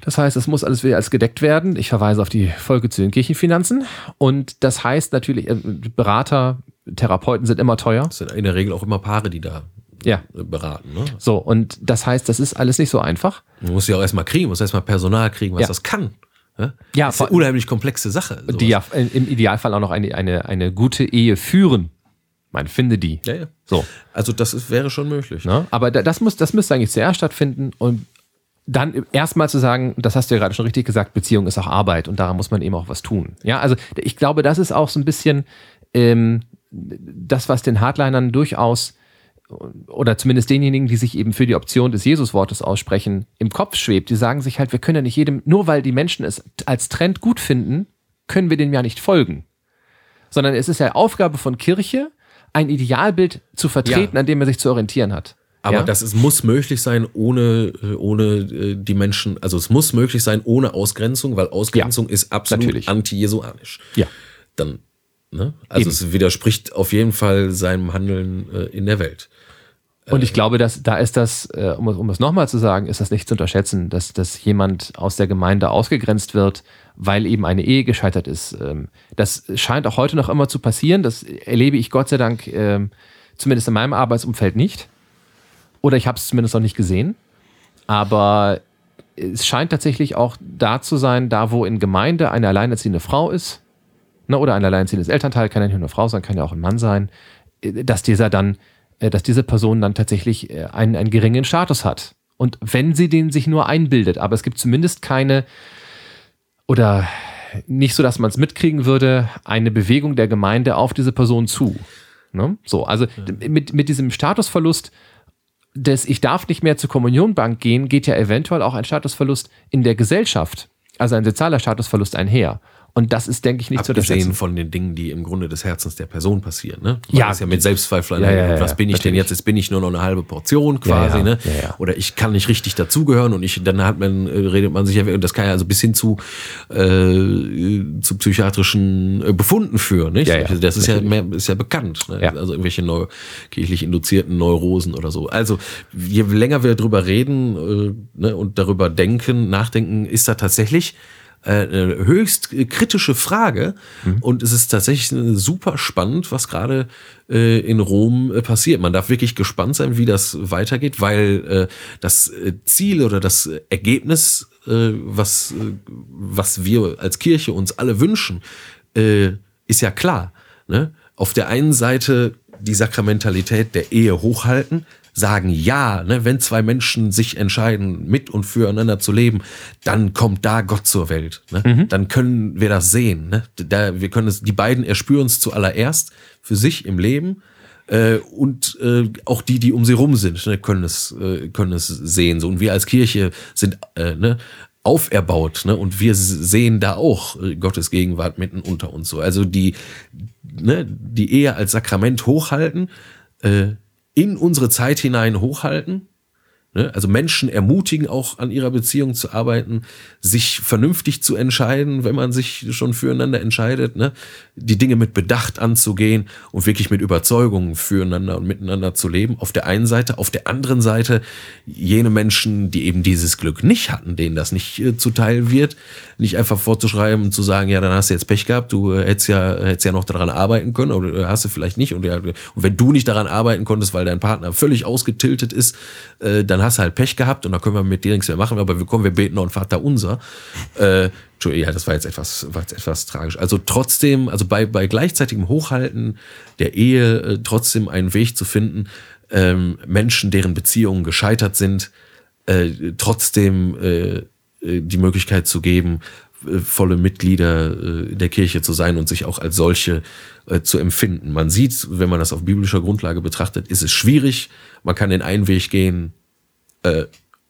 S2: Das heißt, es muss alles wieder als gedeckt werden. Ich verweise auf die Folge zu den Kirchenfinanzen. Und das heißt natürlich, äh, Berater, Therapeuten sind immer teuer.
S1: Das sind in der Regel auch immer Paare, die da
S2: Ja.
S1: beraten. Ne?
S2: So, und das heißt, das ist alles nicht so einfach.
S1: Man muss ja auch erstmal kriegen, man muss erstmal Personal kriegen, was
S2: Ja.
S1: das kann. Ne?
S2: Ja,
S1: das ist eine unheimlich komplexe Sache. sowas.
S2: Die ja im Idealfall auch noch eine, eine, eine gute Ehe führen. Man finde die.
S1: ja, ja.
S2: So.
S1: Also das ist, wäre schon möglich.
S2: Ne? Aber da- das, muss, das müsste eigentlich zuerst stattfinden und dann erstmal zu sagen, das hast du ja gerade schon richtig gesagt, Beziehung ist auch Arbeit und daran muss man eben auch was tun. Ja, also ich glaube, das ist auch so ein bisschen ähm, das, was den Hardlinern durchaus oder zumindest denjenigen, die sich eben für die Option des Jesuswortes aussprechen, im Kopf schwebt. Die sagen sich halt, wir können ja nicht jedem, nur weil die Menschen es als Trend gut finden, können wir dem ja nicht folgen. Sondern es ist ja Aufgabe von Kirche, ein Idealbild zu vertreten,
S1: Ja.
S2: an dem er sich zu orientieren hat.
S1: Aber
S2: ja?
S1: das ist, muss möglich sein, ohne, äh, ohne äh, die Menschen, also es muss möglich sein, ohne Ausgrenzung, weil Ausgrenzung ist absolut anti-jesuanisch.
S2: Ja.
S1: Dann, ne? Also
S2: Eben.
S1: es widerspricht auf jeden Fall seinem Handeln äh, in der Welt.
S2: Und ich glaube, dass da ist das, äh, um, es- um es nochmal zu sagen, ist das nicht zu unterschätzen, dass, dass jemand aus der Gemeinde ausgegrenzt wird, weil eben eine Ehe gescheitert ist. Ähm, das scheint auch heute noch immer zu passieren. Das erlebe ich Gott sei Dank ähm, zumindest in meinem Arbeitsumfeld nicht. Oder ich habe es zumindest noch nicht gesehen. Aber es scheint tatsächlich auch da zu sein, da wo in Gemeinde eine alleinerziehende Frau ist, ne, oder ein alleinerziehendes Elternteil, kann ja nicht nur eine Frau sein, kann ja auch ein Mann sein, dass dieser dann, äh, dass diese Person dann tatsächlich äh, einen, einen geringen Status hat. Und wenn sie den sich nur einbildet, aber es gibt zumindest keine, oder nicht so, dass man es mitkriegen würde, eine Bewegung der Gemeinde auf diese Person zu. Ne? So, also d- mit, mit diesem Statusverlust des Ich darf nicht mehr zur Kommunionbank gehen, geht ja eventuell auch ein Statusverlust in der Gesellschaft, also ein sozialer Statusverlust einher. Und das ist, denke ich, nicht zu
S1: Abgesehen
S2: unterschätzen.
S1: von den Dingen, die im Grunde des Herzens der Person passieren. Ne?
S2: Ja.
S1: Das ist ja mit Selbstzweifel.
S2: Ja, ja, ja,
S1: was bin ich denn jetzt? Jetzt bin ich nur noch eine halbe Portion quasi. Ne?
S2: ja, ja.
S1: Oder ich kann nicht richtig dazugehören und ich, dann hat man, äh, redet man sich ja, und das kann ja also bis hin zu, äh, zu psychiatrischen äh, Befunden führen. Nicht?
S2: Ja, ja,
S1: das ist ja, mehr, ist ja bekannt. Ne?
S2: Ja.
S1: Also irgendwelche neu, kirchlich induzierten Neurosen oder so. Also je länger wir drüber reden äh, ne, und darüber denken, nachdenken, ist da tatsächlich äh, eine höchst kritische Frage und es ist tatsächlich super spannend, was gerade äh, in Rom äh, passiert. Man darf wirklich gespannt sein, wie das weitergeht, weil äh, das äh, Ziel oder das Ergebnis äh, was, äh, was wir als Kirche uns alle wünschen, äh, ist ja klar. Ne? Auf der einen Seite die Sakramentalität der Ehe hochhalten, sagen ja, ne, wenn zwei Menschen sich entscheiden, mit und füreinander zu leben, dann kommt da Gott zur Welt. Ne? Mhm. Dann können wir das sehen. Ne? Da, wir können es, die beiden erspüren es zuallererst für sich im Leben. Äh, und äh, auch die, die um sie rum sind, ne, können es, äh, können es sehen. So und wir als Kirche sind äh, ne, auferbaut, ne? Und wir sehen da auch äh, Gottes Gegenwart mitten unter uns so. Also die, ne, die Ehe als Sakrament hochhalten, äh, in unsere Zeit hinein hochhalten. Ne? Also Menschen ermutigen, auch an ihrer Beziehung zu arbeiten, sich vernünftig zu entscheiden, wenn man sich schon füreinander entscheidet, ne? die Dinge mit Bedacht anzugehen und wirklich mit Überzeugung füreinander und miteinander zu leben. Auf der einen Seite, auf der anderen Seite jene Menschen, die eben dieses Glück nicht hatten, denen das nicht äh, zuteil wird, nicht einfach vorzuschreiben, zu sagen, ja, dann hast du jetzt Pech gehabt, du hättest ja, hättest ja noch daran arbeiten können oder hast du vielleicht nicht. Und, und wenn du nicht daran arbeiten konntest, weil dein Partner völlig ausgetiltet ist, äh, dann hast halt Pech gehabt und da können wir mit dir nichts mehr machen, aber wir kommen, wir beten noch ein Vater unser. Äh, ja, das war jetzt etwas, war jetzt etwas tragisch. Also trotzdem, also bei, bei gleichzeitigem Hochhalten der Ehe äh, trotzdem einen Weg zu finden, ähm, Menschen, deren Beziehungen gescheitert sind, äh, trotzdem äh, äh, die Möglichkeit zu geben, äh, volle Mitglieder äh, der Kirche zu sein und sich auch als solche zu empfinden. Man sieht, wenn man das auf biblischer Grundlage betrachtet, ist es schwierig. Man kann den einen Weg gehen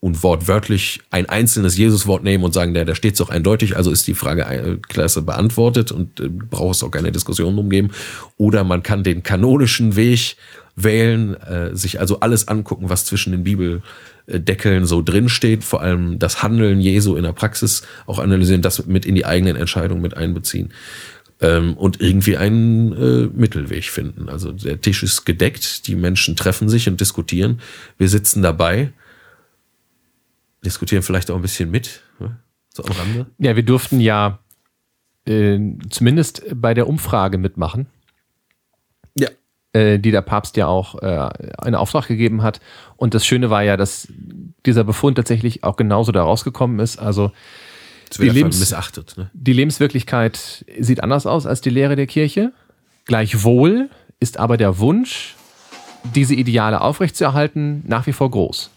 S1: und wortwörtlich ein einzelnes Jesuswort nehmen und sagen, der, da steht es doch eindeutig, also ist die Frage klasse beantwortet und äh, braucht es auch keine Diskussion drum geben. Oder man kann den kanonischen Weg wählen, äh, sich also alles angucken, was zwischen den Bibel Deckeln so drinsteht, vor allem das Handeln Jesu in der Praxis auch analysieren, das mit in die eigenen Entscheidungen mit einbeziehen ähm, und irgendwie einen äh, Mittelweg finden. Also der Tisch ist gedeckt, die Menschen treffen sich und diskutieren. Wir sitzen dabei, diskutieren vielleicht auch ein bisschen mit, ne? so am Rande.
S2: Ja, wir durften ja äh, zumindest bei der Umfrage mitmachen.
S1: Ja.
S2: Äh, die der Papst ja auch äh, einen Auftrag gegeben hat. Und das Schöne war ja, dass dieser Befund tatsächlich auch genauso da rausgekommen ist. Also
S1: die, Lebens missachtet, ne?
S2: die Lebenswirklichkeit sieht anders aus als die Lehre der Kirche. Gleichwohl ist aber der Wunsch, diese Ideale aufrechtzuerhalten, nach wie vor groß.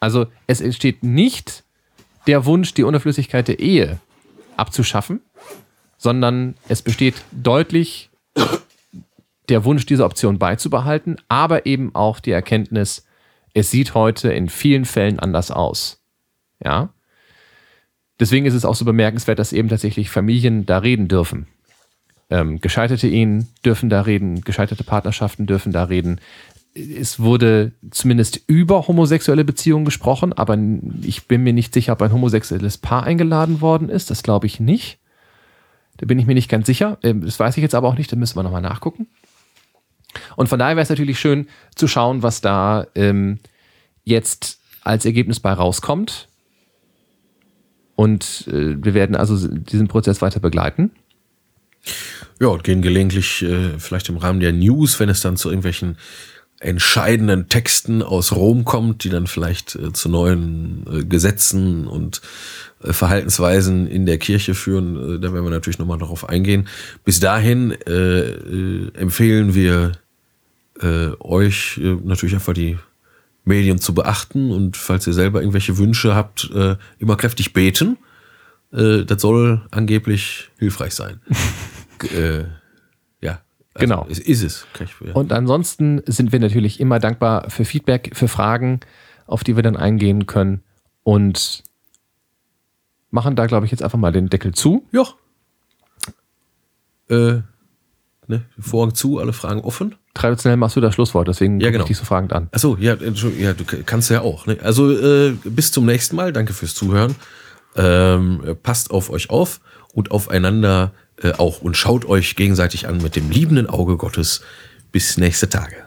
S2: Also es entsteht nicht der Wunsch, die Unerflüssigkeit der Ehe abzuschaffen, sondern es besteht deutlich der Wunsch, diese Option beizubehalten, aber eben auch die Erkenntnis, es sieht heute in vielen Fällen anders aus. Ja. Deswegen ist es auch so bemerkenswert, dass eben tatsächlich Familien da reden dürfen. Ähm, gescheiterte Ehen dürfen da reden, gescheiterte Partnerschaften dürfen da reden. Es wurde zumindest über homosexuelle Beziehungen gesprochen, aber ich bin mir nicht sicher, ob ein homosexuelles Paar eingeladen worden ist. Das glaube ich nicht. Da bin ich mir nicht ganz sicher. Ähm, das weiß ich jetzt aber auch nicht, da müssen wir nochmal nachgucken. Und von daher wäre es natürlich schön zu schauen, was da ähm, jetzt als Ergebnis bei rauskommt. Und äh, wir werden also diesen Prozess weiter begleiten.
S1: Ja, und gehen gelegentlich äh, vielleicht im Rahmen der News, wenn es dann zu irgendwelchen entscheidenden Texten aus Rom kommt, die dann vielleicht äh, zu neuen äh, Gesetzen und äh, Verhaltensweisen in der Kirche führen. Äh, da werden wir natürlich nochmal darauf eingehen. Bis dahin äh, äh, empfehlen wir euch natürlich einfach die Medien zu beachten und falls ihr selber irgendwelche Wünsche habt, immer kräftig beten. Das soll angeblich hilfreich sein.
S2: Also genau.
S1: Es ist es.
S2: Und ansonsten sind wir natürlich immer dankbar für Feedback, für Fragen, auf die wir dann eingehen können und machen da, glaube ich, jetzt einfach mal den Deckel zu.
S1: Ja. Äh, ne, Vorhang zu, alle Fragen offen
S2: traditionell machst du das Schlusswort, deswegen
S1: ja, genau.
S2: ich dich so fragend an.
S1: Achso, ja, ja, du kannst ja auch. Ne? Also äh, bis zum nächsten Mal. Danke fürs Zuhören. Ähm, passt auf euch auf und aufeinander äh, auch und schaut euch gegenseitig an mit dem liebenden Auge Gottes. Bis nächste Tage.